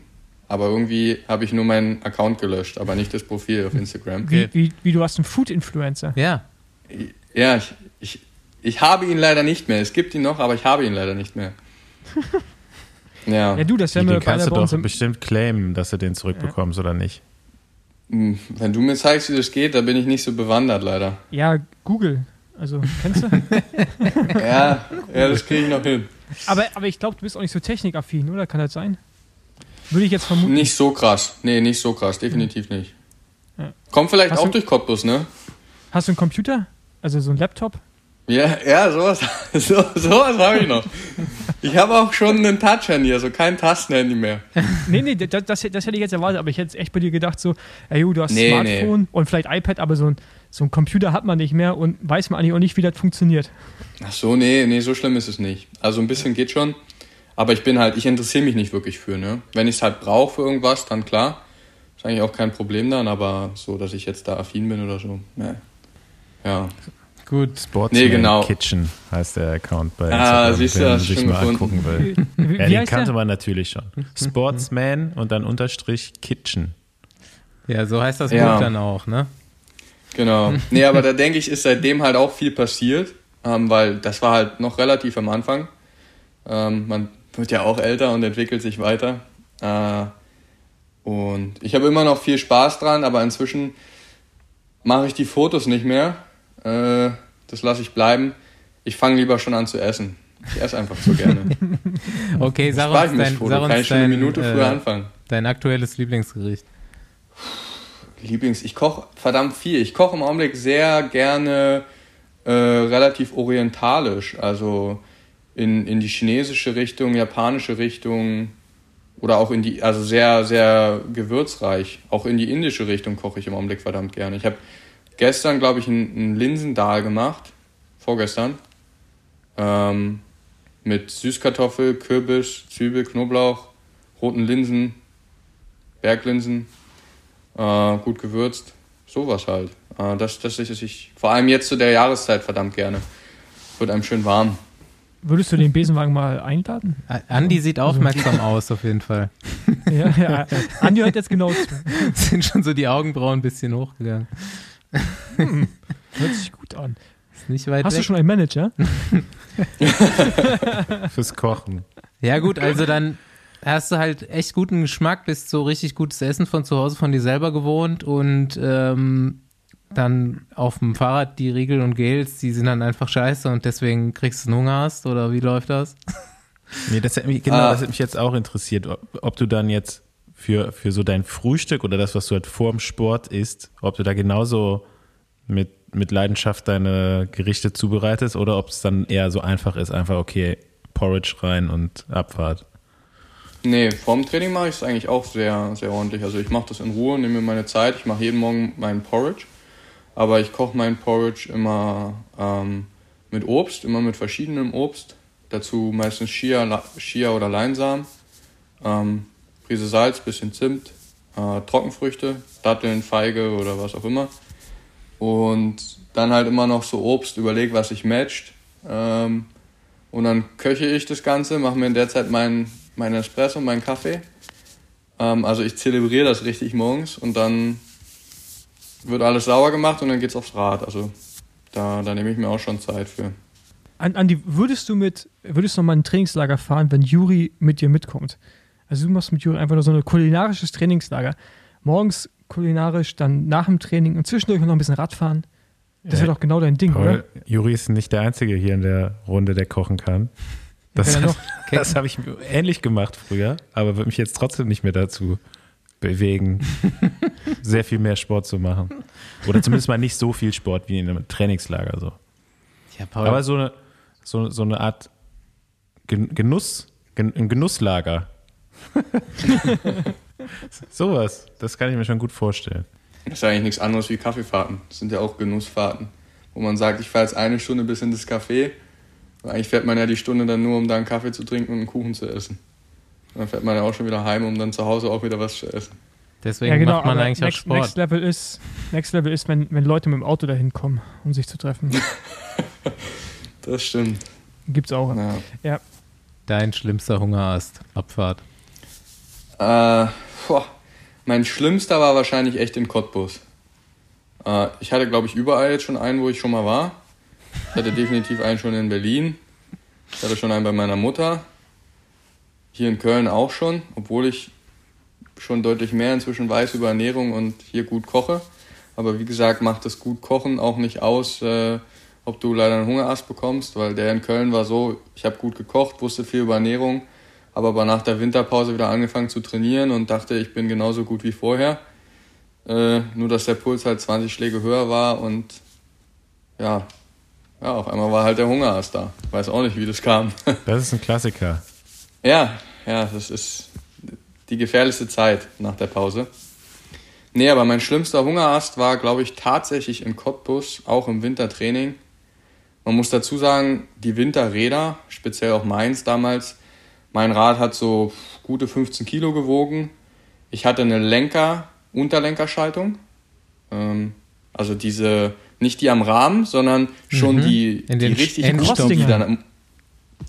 aber irgendwie habe ich nur meinen Account gelöscht, aber nicht das Profil auf Instagram. Wie, wie, wie du hast einen Food-Influencer. Ja, Ja, ich, ich, ich habe ihn leider nicht mehr. Es gibt ihn noch, aber ich habe ihn leider nicht mehr. Ja. Ja, du, das Den werden wir kannst du doch im, bestimmt claimen, dass du den zurückbekommst oder nicht. Hm, Wenn du mir zeigst, wie das geht, da bin ich nicht so bewandert, leider. Ja, Google. Also, kennst du? Ja, ja das kriege ich noch hin. aber, aber ich glaube, du bist auch nicht so technikaffin, oder? Kann das sein? Würde ich jetzt vermuten. Nicht so krass. Nee, nicht so krass. Definitiv nicht. Ja. Kommt vielleicht Hast auch du- durch Cottbus, ne? Hast du einen Computer? Also so einen Laptop? Ja, ja, sowas, so, sowas habe ich noch. Ich habe auch schon einen Touch-Handy, also kein Tastenhandy mehr. Nee, nee, das, das, das hätte ich jetzt erwartet, aber ich hätte echt bei dir gedacht, so, ey, du hast Nee, Smartphone und vielleicht iPad, aber so ein, so ein Computer hat man nicht mehr und weiß man eigentlich auch nicht, wie das funktioniert. Ach so, nee, nee, so schlimm ist es nicht. Also ein bisschen geht schon. Aber ich bin halt, ich interessiere mich nicht wirklich für, ne? Wenn ich es halt brauche für irgendwas, dann klar. Ist eigentlich auch kein Problem dann, aber so, dass ich jetzt da affin bin oder so, ne. Ja. Gut. Sportsman Nee, genau. Kitchen heißt der Account bei Ah, Instagram, siehst du, wenn man sich mal gefunden. angucken will. Wie, Ja, wie den heißt kannte der? man natürlich schon. Sportsman und dann Unterstrich Kitchen. Ja, so heißt das Ja. Buch dann auch, ne? Genau. Nee, aber da denke ich, ist seitdem halt auch viel passiert, ähm, weil das war halt noch relativ am Anfang. Ähm, man wird ja auch älter und entwickelt sich weiter. Äh, und ich habe immer noch viel Spaß dran, aber inzwischen mache ich die Fotos nicht mehr. Äh, das lasse ich bleiben. Ich fange lieber schon an zu essen. Ich esse einfach zu gerne. Okay, sag uns dein, Foto, sag kann ich uns schon eine Minute früher äh, anfangen. dein aktuelles Lieblingsgericht. Lieblings, ich koche verdammt viel. Ich koche im Augenblick sehr gerne äh, relativ orientalisch, also in, in die chinesische Richtung, japanische Richtung oder auch in die, also sehr, sehr gewürzreich. Auch in die indische Richtung koche ich im Augenblick verdammt gerne. Ich habe gestern, glaube ich, einen, einen Linsendal gemacht, vorgestern, ähm, mit Süßkartoffel, Kürbis, Zwiebel, Knoblauch, roten Linsen, Berglinsen äh, gut gewürzt, sowas halt. Äh, das, das ist ich, vor allem jetzt zu der Jahreszeit verdammt gerne. Wird einem schön warm. Würdest du den Besenwagen mal einladen? Andi sieht aufmerksam aus, auf jeden Fall. Ja, ja. Andi hört jetzt genau zu. Sind schon so die Augenbrauen ein bisschen hochgegangen. Hört sich gut an. Ist nicht weit Hast du weg. schon einen Manager? Fürs Kochen. Ja, gut, also dann hast du halt echt guten Geschmack, bist so richtig gutes Essen von zu Hause von dir selber gewohnt und ähm, dann auf dem Fahrrad die Riegel und Gels, die sind dann einfach scheiße und deswegen kriegst du einen Hunger hast oder wie läuft das? Nee, das hat mich, genau, Ah. das hat mich jetzt auch interessiert, ob, ob du dann jetzt für, für so dein Frühstück oder das, was du halt vorm Sport isst, ob du da genauso mit, mit Leidenschaft deine Gerichte zubereitest oder ob es dann eher so einfach ist, einfach okay, Porridge rein und Abfahrt. Nee, vorm Training mache ich es eigentlich auch sehr, sehr ordentlich. Also ich mache das in Ruhe, nehme mir meine Zeit. Ich mache jeden Morgen meinen Porridge. Aber ich koche meinen Porridge immer ähm, mit Obst, immer mit verschiedenem Obst. Dazu meistens Chia, Chia oder Leinsamen. Ähm, Prise Salz, bisschen Zimt, äh, Trockenfrüchte, Datteln, Feige oder was auch immer. Und dann halt immer noch so Obst, überlege, was sich matcht. Ähm, und dann köche ich das Ganze, mache mir in der Zeit meinen mein Espresso, meinen Kaffee. Ähm, also ich zelebriere das richtig morgens und dann wird alles sauer gemacht und dann geht's aufs Rad. Also da, da nehme ich mir auch schon Zeit für. Andi, würdest du mit, würdest du noch mal ein Trainingslager fahren, wenn Juri mit dir mitkommt? Also du machst mit Juri einfach nur so ein kulinarisches Trainingslager. Morgens kulinarisch, dann nach dem Training und zwischendurch noch ein bisschen Radfahren. Das ja. wäre doch genau dein Ding, Paul, oder? Juri ist nicht der Einzige hier in der Runde, der kochen kann. Das, ja, das habe ich ähnlich gemacht früher, aber würde mich jetzt trotzdem nicht mehr dazu bewegen, sehr viel mehr Sport zu machen. Oder zumindest mal nicht so viel Sport wie in einem Trainingslager. So. Ja, Paul. Aber so eine, so, so eine Art Genuss, ein Genusslager. Sowas, das kann ich mir schon gut vorstellen. Das ist eigentlich nichts anderes wie Kaffeefahrten. Das sind ja auch Genussfahrten, wo man sagt, ich fahre jetzt eine Stunde bis in das Café. Eigentlich fährt man ja die Stunde dann nur, um da einen Kaffee zu trinken und einen Kuchen zu essen. Dann fährt man ja auch schon wieder heim, um dann zu Hause auch wieder was zu essen. Deswegen ja, genau, macht man eigentlich next, auch Sport. Next Level ist, next Level ist wenn, wenn Leute mit dem Auto dahin kommen, um sich zu treffen. das stimmt. Gibt's auch. Ja. ja. Dein schlimmster Hungerast, Abfahrt. Äh, boah, mein schlimmster war wahrscheinlich echt in Cottbus. Äh, ich hatte, glaube ich, überall jetzt schon einen, wo ich schon mal war. Ich hatte definitiv einen schon in Berlin. Ich hatte schon einen bei meiner Mutter. Hier in Köln auch schon, obwohl ich schon deutlich mehr inzwischen weiß über Ernährung und hier gut koche. Aber wie gesagt, macht das gut Kochen auch nicht aus, äh, ob du leider einen Hungerast bekommst, weil der in Köln war so, ich habe gut gekocht, wusste viel über Ernährung, habe aber nach der Winterpause wieder angefangen zu trainieren und dachte, ich bin genauso gut wie vorher. Äh, nur dass der Puls halt 20 Schläge höher war und ja, ja, auf einmal war halt der Hungerast da. Weiß auch nicht, wie das kam. Das ist ein Klassiker. ja, ja, das ist die gefährlichste Zeit nach der Pause. Nee, aber mein schlimmster Hungerast war, glaube ich, tatsächlich in Cottbus, auch im Wintertraining. Man muss dazu sagen, die Winterräder, speziell auch meins damals, mein Rad hat so gute 15 Kilo gewogen. Ich hatte eine Lenker-Unterlenkerschaltung. Ähm, also diese, nicht die am Rahmen, sondern schon Mhm. die, die den richtig Endstoff. guten, die dann am,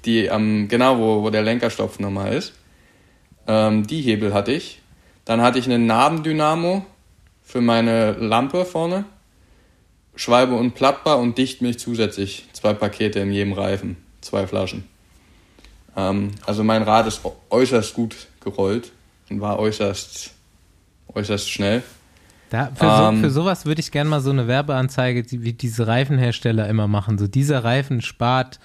die am, genau, wo, wo der Lenkerstopf nochmal ist. Ähm, die Hebel hatte ich. Dann hatte ich einen Nabendynamo für meine Lampe vorne. Schwalbe und Plattbar und Dichtmilch zusätzlich. Zwei Pakete in jedem Reifen. Zwei Flaschen. Ähm, also mein Rad ist äußerst gut gerollt und war äußerst, äußerst schnell. Da, für, Ähm, so, für sowas würde ich gerne mal so eine Werbeanzeige, die, wie diese Reifenhersteller immer machen. So, dieser Reifen spart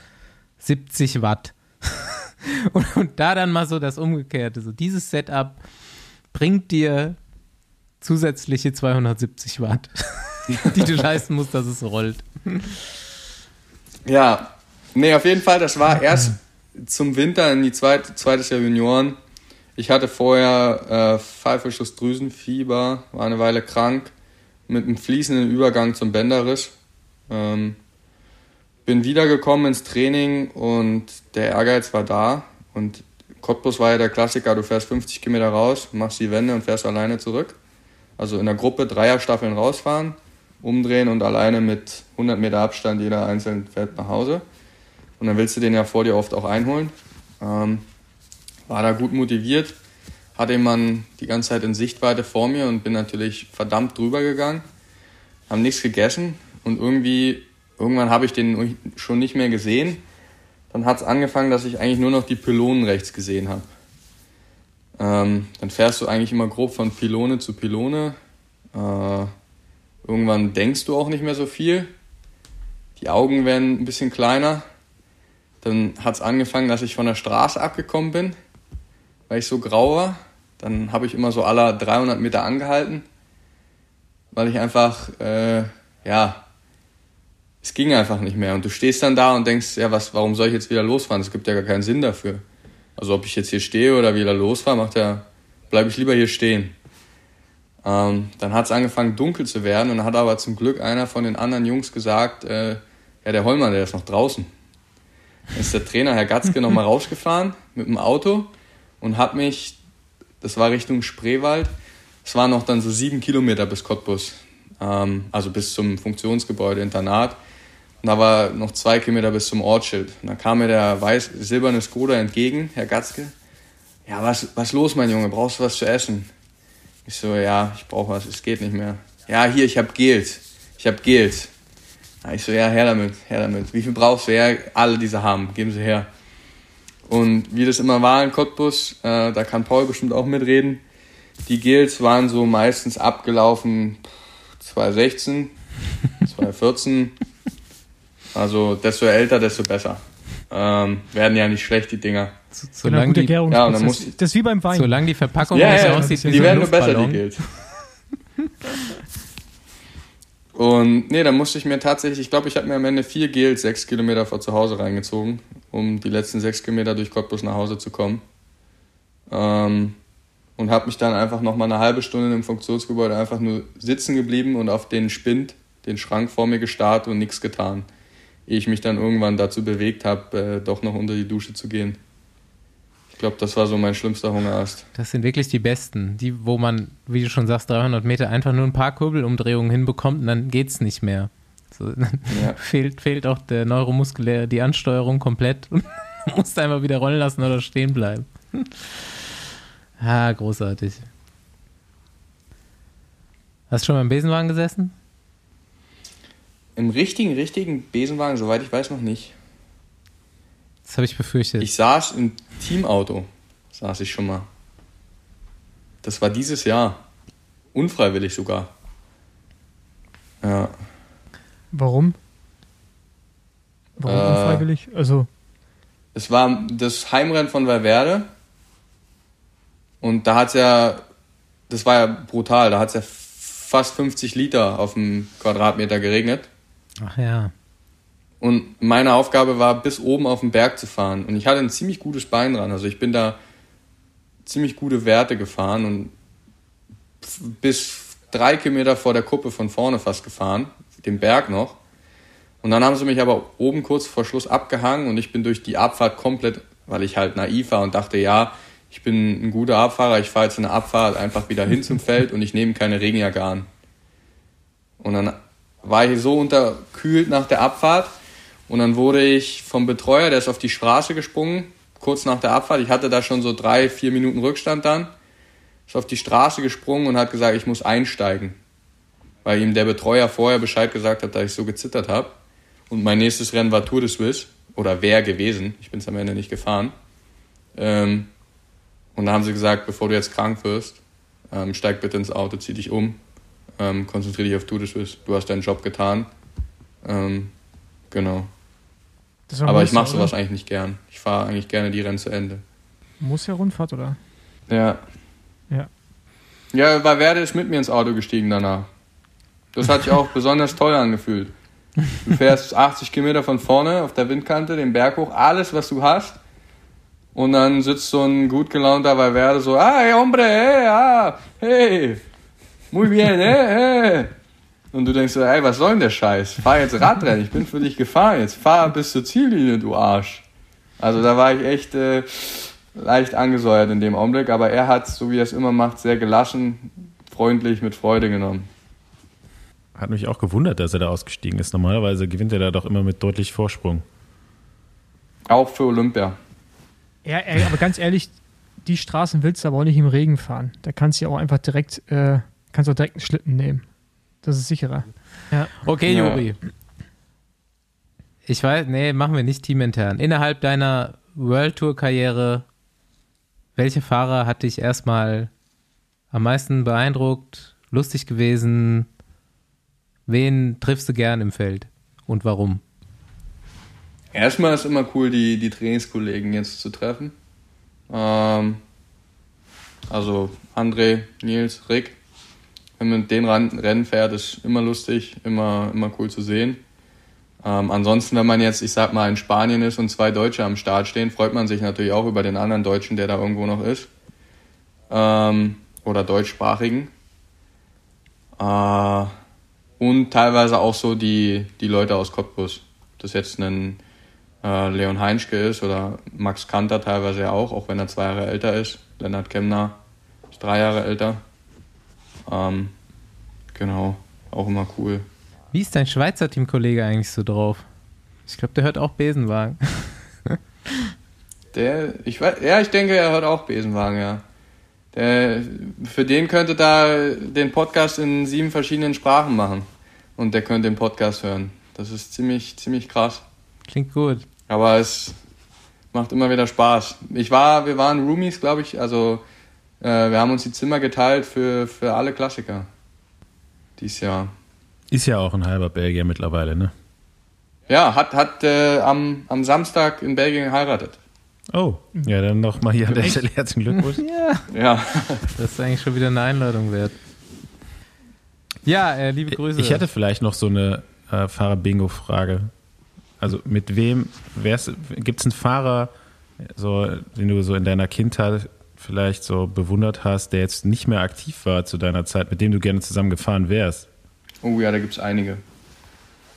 70 Watt. und, und da dann mal so das Umgekehrte. So, dieses Setup bringt dir zusätzliche 270 Watt, die du leisten musst, dass es rollt. Ja, nee, auf jeden Fall, das war erst zum Winter in die zweite, zweites Jahr Junioren. Ich hatte vorher äh, Pfeifelschussdrüsenfieber, war eine Weile krank, mit einem fließenden Übergang zum Bänderriss. Ähm, bin wiedergekommen ins Training und der Ehrgeiz war da. Und Cottbus war ja der Klassiker, du fährst 50 Kilometer raus, machst die Wende und fährst alleine zurück. Also in der Gruppe Dreierstaffeln rausfahren, umdrehen und alleine mit 100 Meter Abstand jeder einzeln fährt nach Hause. Und dann willst du den ja vor dir oft auch einholen. Ähm, war da gut motiviert, hatte jemanden die ganze Zeit in Sichtweite vor mir und bin natürlich verdammt drüber gegangen. Haben nichts gegessen und irgendwie, irgendwann habe ich den schon nicht mehr gesehen. Dann hat es angefangen, dass ich eigentlich nur noch die Pylonen rechts gesehen habe. Ähm, dann fährst du eigentlich immer grob von Pylone zu Pylone. Äh, irgendwann denkst du auch nicht mehr so viel. Die Augen werden ein bisschen kleiner. Dann hat es angefangen, dass ich von der Straße abgekommen bin, weil ich so grau war. Dann habe ich immer so aller 300 Meter angehalten, weil ich einfach, äh, ja, es ging einfach nicht mehr. Und du stehst dann da und denkst, ja, was, warum soll ich jetzt wieder losfahren? Es gibt ja gar keinen Sinn dafür. Also ob ich jetzt hier stehe oder wieder losfahre, macht ja, bleibe ich lieber hier stehen. Ähm, dann hat es angefangen dunkel zu werden und dann hat aber zum Glück einer von den anderen Jungs gesagt, äh, ja, der Hollmann, der ist noch draußen. Ist der Trainer, Herr Gatzke, nochmal rausgefahren mit dem Auto und hat mich, das war Richtung Spreewald, es waren noch dann so sieben Kilometer bis Cottbus, ähm, also bis zum Funktionsgebäude Internat. Und da war noch zwei Kilometer bis zum Ortsschild. Und da kam mir der weiß silberne Skoda entgegen, Herr Gatzke. Ja, was, was los, mein Junge? Brauchst du was zu essen? Ich so, ja, ich brauche was, es geht nicht mehr. Ja, hier, ich habe Gels. Ich habe Gels. Ja, ich so, ja, her damit, her damit. Wie viel brauchst du? Ja, alle diese haben, geben sie her. Und wie das immer war in Cottbus, äh, da kann Paul bestimmt auch mitreden, die Gels waren so meistens abgelaufen 2016, 2014. Also desto älter, desto besser. Ähm, werden ja nicht schlecht, die Dinger. So, Genau, solange, die, ja, und dann muss- das ist wie beim Wein. solange die Verpackung Ja, nicht ja, aussieht die werden nur besser, die. Gels. Und nee, da musste ich mir tatsächlich, ich glaube, ich habe mir am Ende vier Gels sechs Kilometer vor zu Hause reingezogen, um die letzten sechs Kilometer durch Cottbus nach Hause zu kommen. Ähm, und habe mich dann einfach noch mal eine halbe Stunde im Funktionsgebäude einfach nur sitzen geblieben und auf den Spind, den Schrank vor mir gestarrt und nichts getan. Ehe ich mich dann irgendwann dazu bewegt habe, äh, doch noch unter die Dusche zu gehen. Ich glaube, das war so mein schlimmster Hungerast. Das sind wirklich die besten. Die, wo man, wie du schon sagst, 300 Meter einfach nur ein paar Kurbelumdrehungen hinbekommt und dann geht's nicht mehr. So, dann Ja. fehlt, fehlt auch der neuromuskuläre, die Ansteuerung komplett und musst einfach wieder rollen lassen oder stehen bleiben. Ah, großartig. Hast du schon mal im Besenwagen gesessen? Im richtigen, richtigen Besenwagen, soweit ich weiß, noch nicht. Das habe ich befürchtet. Ich saß im Teamauto, saß ich schon mal. Das war dieses Jahr. Unfreiwillig sogar. Ja. Warum? Warum Äh, unfreiwillig? Also, Es war das Heimrennen von Valverde. Und da hat's ja, das war ja brutal, da hat's ja fast 50 Liter auf dem Quadratmeter geregnet. Ach ja. Und meine Aufgabe war, bis oben auf den Berg zu fahren. Und ich hatte ein ziemlich gutes Bein dran. Also ich bin da ziemlich gute Werte gefahren und bis drei Kilometer vor der Kuppe von vorne fast gefahren, den Berg noch. Und dann haben sie mich aber oben kurz vor Schluss abgehangen und ich bin durch die Abfahrt komplett, weil ich halt naiv war und dachte, ja, ich bin ein guter Abfahrer, ich fahre jetzt in der Abfahrt einfach wieder hin zum Feld und ich nehme keine Regenjacke an. Und dann war ich so unterkühlt nach der Abfahrt und dann wurde ich vom Betreuer, der ist auf die Straße gesprungen, kurz nach der Abfahrt. Ich hatte da schon so drei, vier Minuten Rückstand dann. Ist auf die Straße gesprungen und hat gesagt, ich muss einsteigen. Weil ihm der Betreuer vorher Bescheid gesagt hat, dass ich so gezittert habe. Und mein nächstes Rennen war Tour de Suisse. Oder wäre gewesen. Ich bin es am Ende nicht gefahren. Ähm, und da haben sie gesagt, bevor du jetzt krank wirst, ähm, steig bitte ins Auto, zieh dich um, ähm, konzentriere dich auf Tour de Suisse. Du hast deinen Job getan. Ähm, genau. Aber ich mache sowas eigentlich nicht gern. Ich fahre eigentlich gerne die Rennen zu Ende. Muss ja Rundfahrt, oder? Ja. Ja. Ja, weil Werde ist mit mir ins Auto gestiegen danach. Das hat sich auch besonders toll angefühlt. Du fährst 80 Kilometer von vorne auf der Windkante, den Berg hoch, alles, was du hast. Und dann sitzt so ein gut gelaunter Valverde so, ah, hey, hombre, hey, ah, hey, muy bien, hey, hey. Und du denkst so, ey, was soll denn der Scheiß? Fahr jetzt Radrennen, ich bin für dich gefahren, jetzt fahr bis zur Ziellinie, du Arsch. Also da war ich echt äh, leicht angesäuert in dem Augenblick, aber er hat, so wie er es immer macht, sehr gelassen, freundlich, mit Freude genommen. Hat mich auch gewundert, dass er da ausgestiegen ist. Normalerweise gewinnt er da doch immer mit deutlich Vorsprung. Auch für Olympia. Ja, ey, aber ganz ehrlich, die Straßen willst du aber auch nicht im Regen fahren. Da kannst du ja auch einfach direkt, äh, kannst auch direkt einen Schlitten nehmen. Das ist sicherer. Okay, Ja. Juri. Ich weiß, nee, machen wir nicht teamintern. Innerhalb deiner World Tour Karriere, welche Fahrer hat dich erstmal am meisten beeindruckt, lustig gewesen? Wen triffst du gern im Feld und warum? Erstmal ist immer cool, die, die Trainingskollegen jetzt zu treffen. Ähm, also André, Nils, Rick. Wenn man ran- Rennen fährt, ist immer lustig, immer, immer cool zu sehen. Ähm, ansonsten, wenn man jetzt, ich sag mal, in Spanien ist und zwei Deutsche am Start stehen, freut man sich natürlich auch über den anderen Deutschen, der da irgendwo noch ist. Ähm, oder deutschsprachigen. Äh, und teilweise auch so die, die Leute aus Cottbus. Ob das jetzt ein äh, Leon Heinschke ist oder Max Kanter teilweise ja auch, auch wenn er zwei Jahre älter ist. Lennart Kemner ist drei Jahre älter. Ähm, genau, auch immer cool. Wie ist dein Schweizer Teamkollege eigentlich so drauf? Ich glaube, der hört auch Besenwagen. Der, ich weiß, ja, ich denke, er hört auch Besenwagen, ja. Der, für den könnte da den Podcast in sieben verschiedenen Sprachen machen. Und der könnte den Podcast hören. Das ist ziemlich, ziemlich krass. Klingt gut. Aber es macht immer wieder Spaß. Ich war, wir waren Roomies, glaube ich, also äh, wir haben uns die Zimmer geteilt für, für alle Klassiker. Dies Jahr. Ist ja auch ein halber Belgier mittlerweile, ne? Ja, hat, hat äh, am, am Samstag in Belgien geheiratet. Oh, ja, dann noch mal hier an der Stelle herzlichen Glückwunsch. Ja, Ja. das ist eigentlich schon wieder eine Einladung wert. Ja, äh, liebe Grüße. Ich hätte vielleicht noch so eine äh, Fahrer-Bingo-Frage. Also mit wem gibt es einen Fahrer, so, den du so in deiner Kindheit vielleicht so bewundert hast, der jetzt nicht mehr aktiv war zu deiner Zeit, mit dem du gerne zusammen gefahren wärst? Oh ja, da gibt es einige.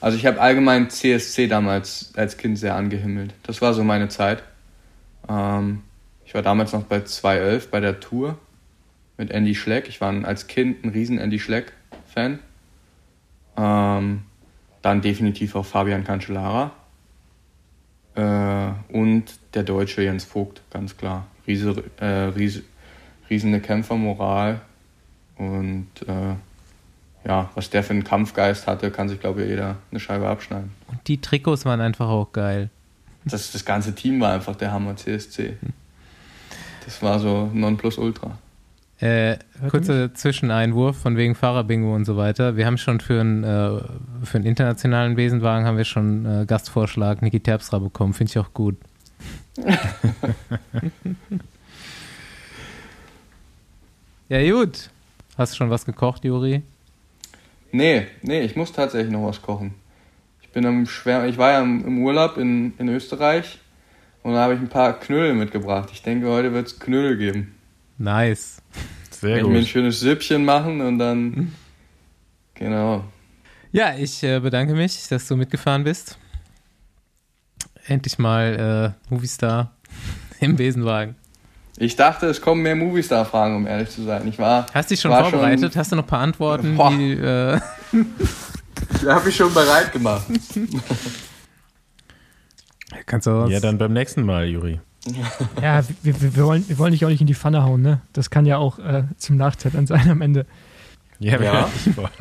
Also ich habe allgemein CSC damals als Kind sehr angehimmelt. Das war so meine Zeit. Ähm, ich war damals noch bei 211 bei der Tour mit Andy Schleck. Ich war als Kind ein riesen Andy Schleck-Fan. Ähm, dann definitiv auch Fabian Cancellara. Äh, und der Deutsche Jens Vogt, ganz klar. Riese, äh, riese, riesende Kämpfermoral. Und äh, ja, was der für einen Kampfgeist hatte, kann sich, glaube ich, jeder eine Scheibe abschneiden. Und die Trikots waren einfach auch geil. Das, das ganze Team war einfach der Hammer CSC. Das war so Nonplusultra. Äh, kurzer Zwischeneinwurf von wegen Fahrerbingo und so weiter. Wir haben schon für einen, äh, für einen internationalen Besenwagen haben wir schon äh, Gastvorschlag Niki Terpstra bekommen. Finde ich auch gut. ja, gut. Hast du schon was gekocht, Juri? Nee, nee, ich muss tatsächlich noch was kochen. Ich bin am schwer, ich war ja im Urlaub in, in Österreich und da habe ich ein paar Knödel mitgebracht. Ich denke, heute wird es Knödel geben. Nice. Sehr ich mir ein gut. schönes Süppchen machen und dann. Genau. Ja, ich äh, bedanke mich, dass du mitgefahren bist. Endlich mal äh, Movistar im Besenwagen. Ich dachte, es kommen mehr Movistar-Fragen, um ehrlich zu sein. Ich war. Hast du dich schon vorbereitet? Hast du noch ein paar Antworten? Boah. Die, äh, Die habe ich schon bereit gemacht. kannst du Ja, dann beim nächsten Mal, Juri. Ja, wir, wir, wir, wollen, wir wollen dich auch nicht in die Pfanne hauen, ne? Das kann ja auch äh, zum Nachteil dann sein am Ende. Ja, Ja.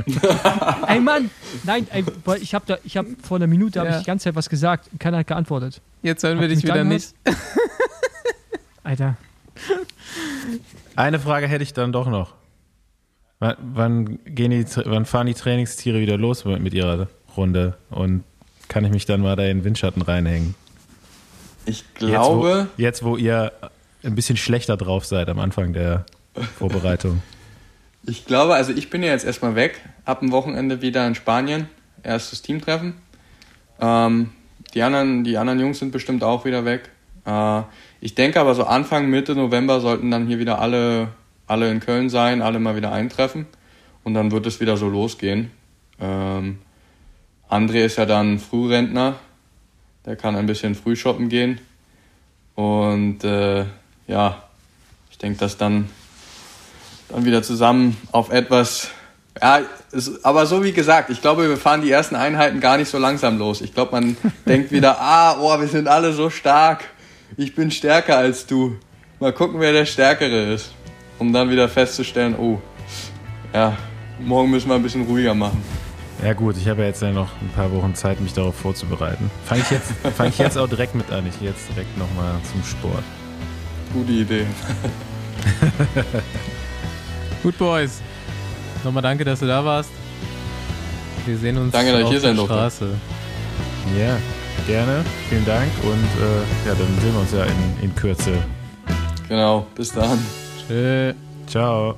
Ey Mann, nein, ey, weil ich habe da, ich habe vor einer Minute habe Ja. ich die ganze Zeit was gesagt und keiner hat geantwortet. Jetzt hören wir dich wieder nicht. Alter, Eine Frage hätte ich dann doch noch. Wann, wann, gehen die, wann fahren die Trainingstiere wieder los mit ihrer Runde? Und kann ich mich dann mal da in den Windschatten reinhängen? Ich glaube. Jetzt wo, jetzt, wo ihr ein bisschen schlechter drauf seid am Anfang der Vorbereitung. Ich glaube, also ich bin ja jetzt erstmal weg. Ab dem Wochenende wieder in Spanien. Erstes Teamtreffen. Ähm, die, anderen, die anderen Jungs sind bestimmt auch wieder weg. Äh, ich denke aber so Anfang, Mitte November sollten dann hier wieder alle, alle in Köln sein, alle mal wieder eintreffen. Und dann wird es wieder so losgehen. Ähm, André ist ja dann Frührentner. Der kann ein bisschen früh shoppen gehen. Und äh, ja, ich denke, dass dann dann wieder zusammen auf etwas. Ja, es, aber so wie gesagt, ich glaube, wir fahren die ersten Einheiten gar nicht so langsam los. Ich glaube, man denkt wieder, ah, oh, wir sind alle so stark. Ich bin stärker als du. Mal gucken, wer der Stärkere ist. Um dann wieder festzustellen, oh, ja, morgen müssen wir ein bisschen ruhiger machen. Ja gut, ich habe ja jetzt ja noch ein paar Wochen Zeit, mich darauf vorzubereiten. Fange ich, jetzt, fang ich jetzt auch direkt mit an. Ich gehe jetzt direkt nochmal zum Sport. Gute Idee. Gut, Boys. Nochmal danke, dass du da warst. Wir sehen uns Danke, dass ich auf hier der sein durfte. Straße. Ja, gerne. Vielen Dank. Und äh, ja, dann sehen wir uns ja in, in Kürze. Genau, bis dann. Tschö. Ciao.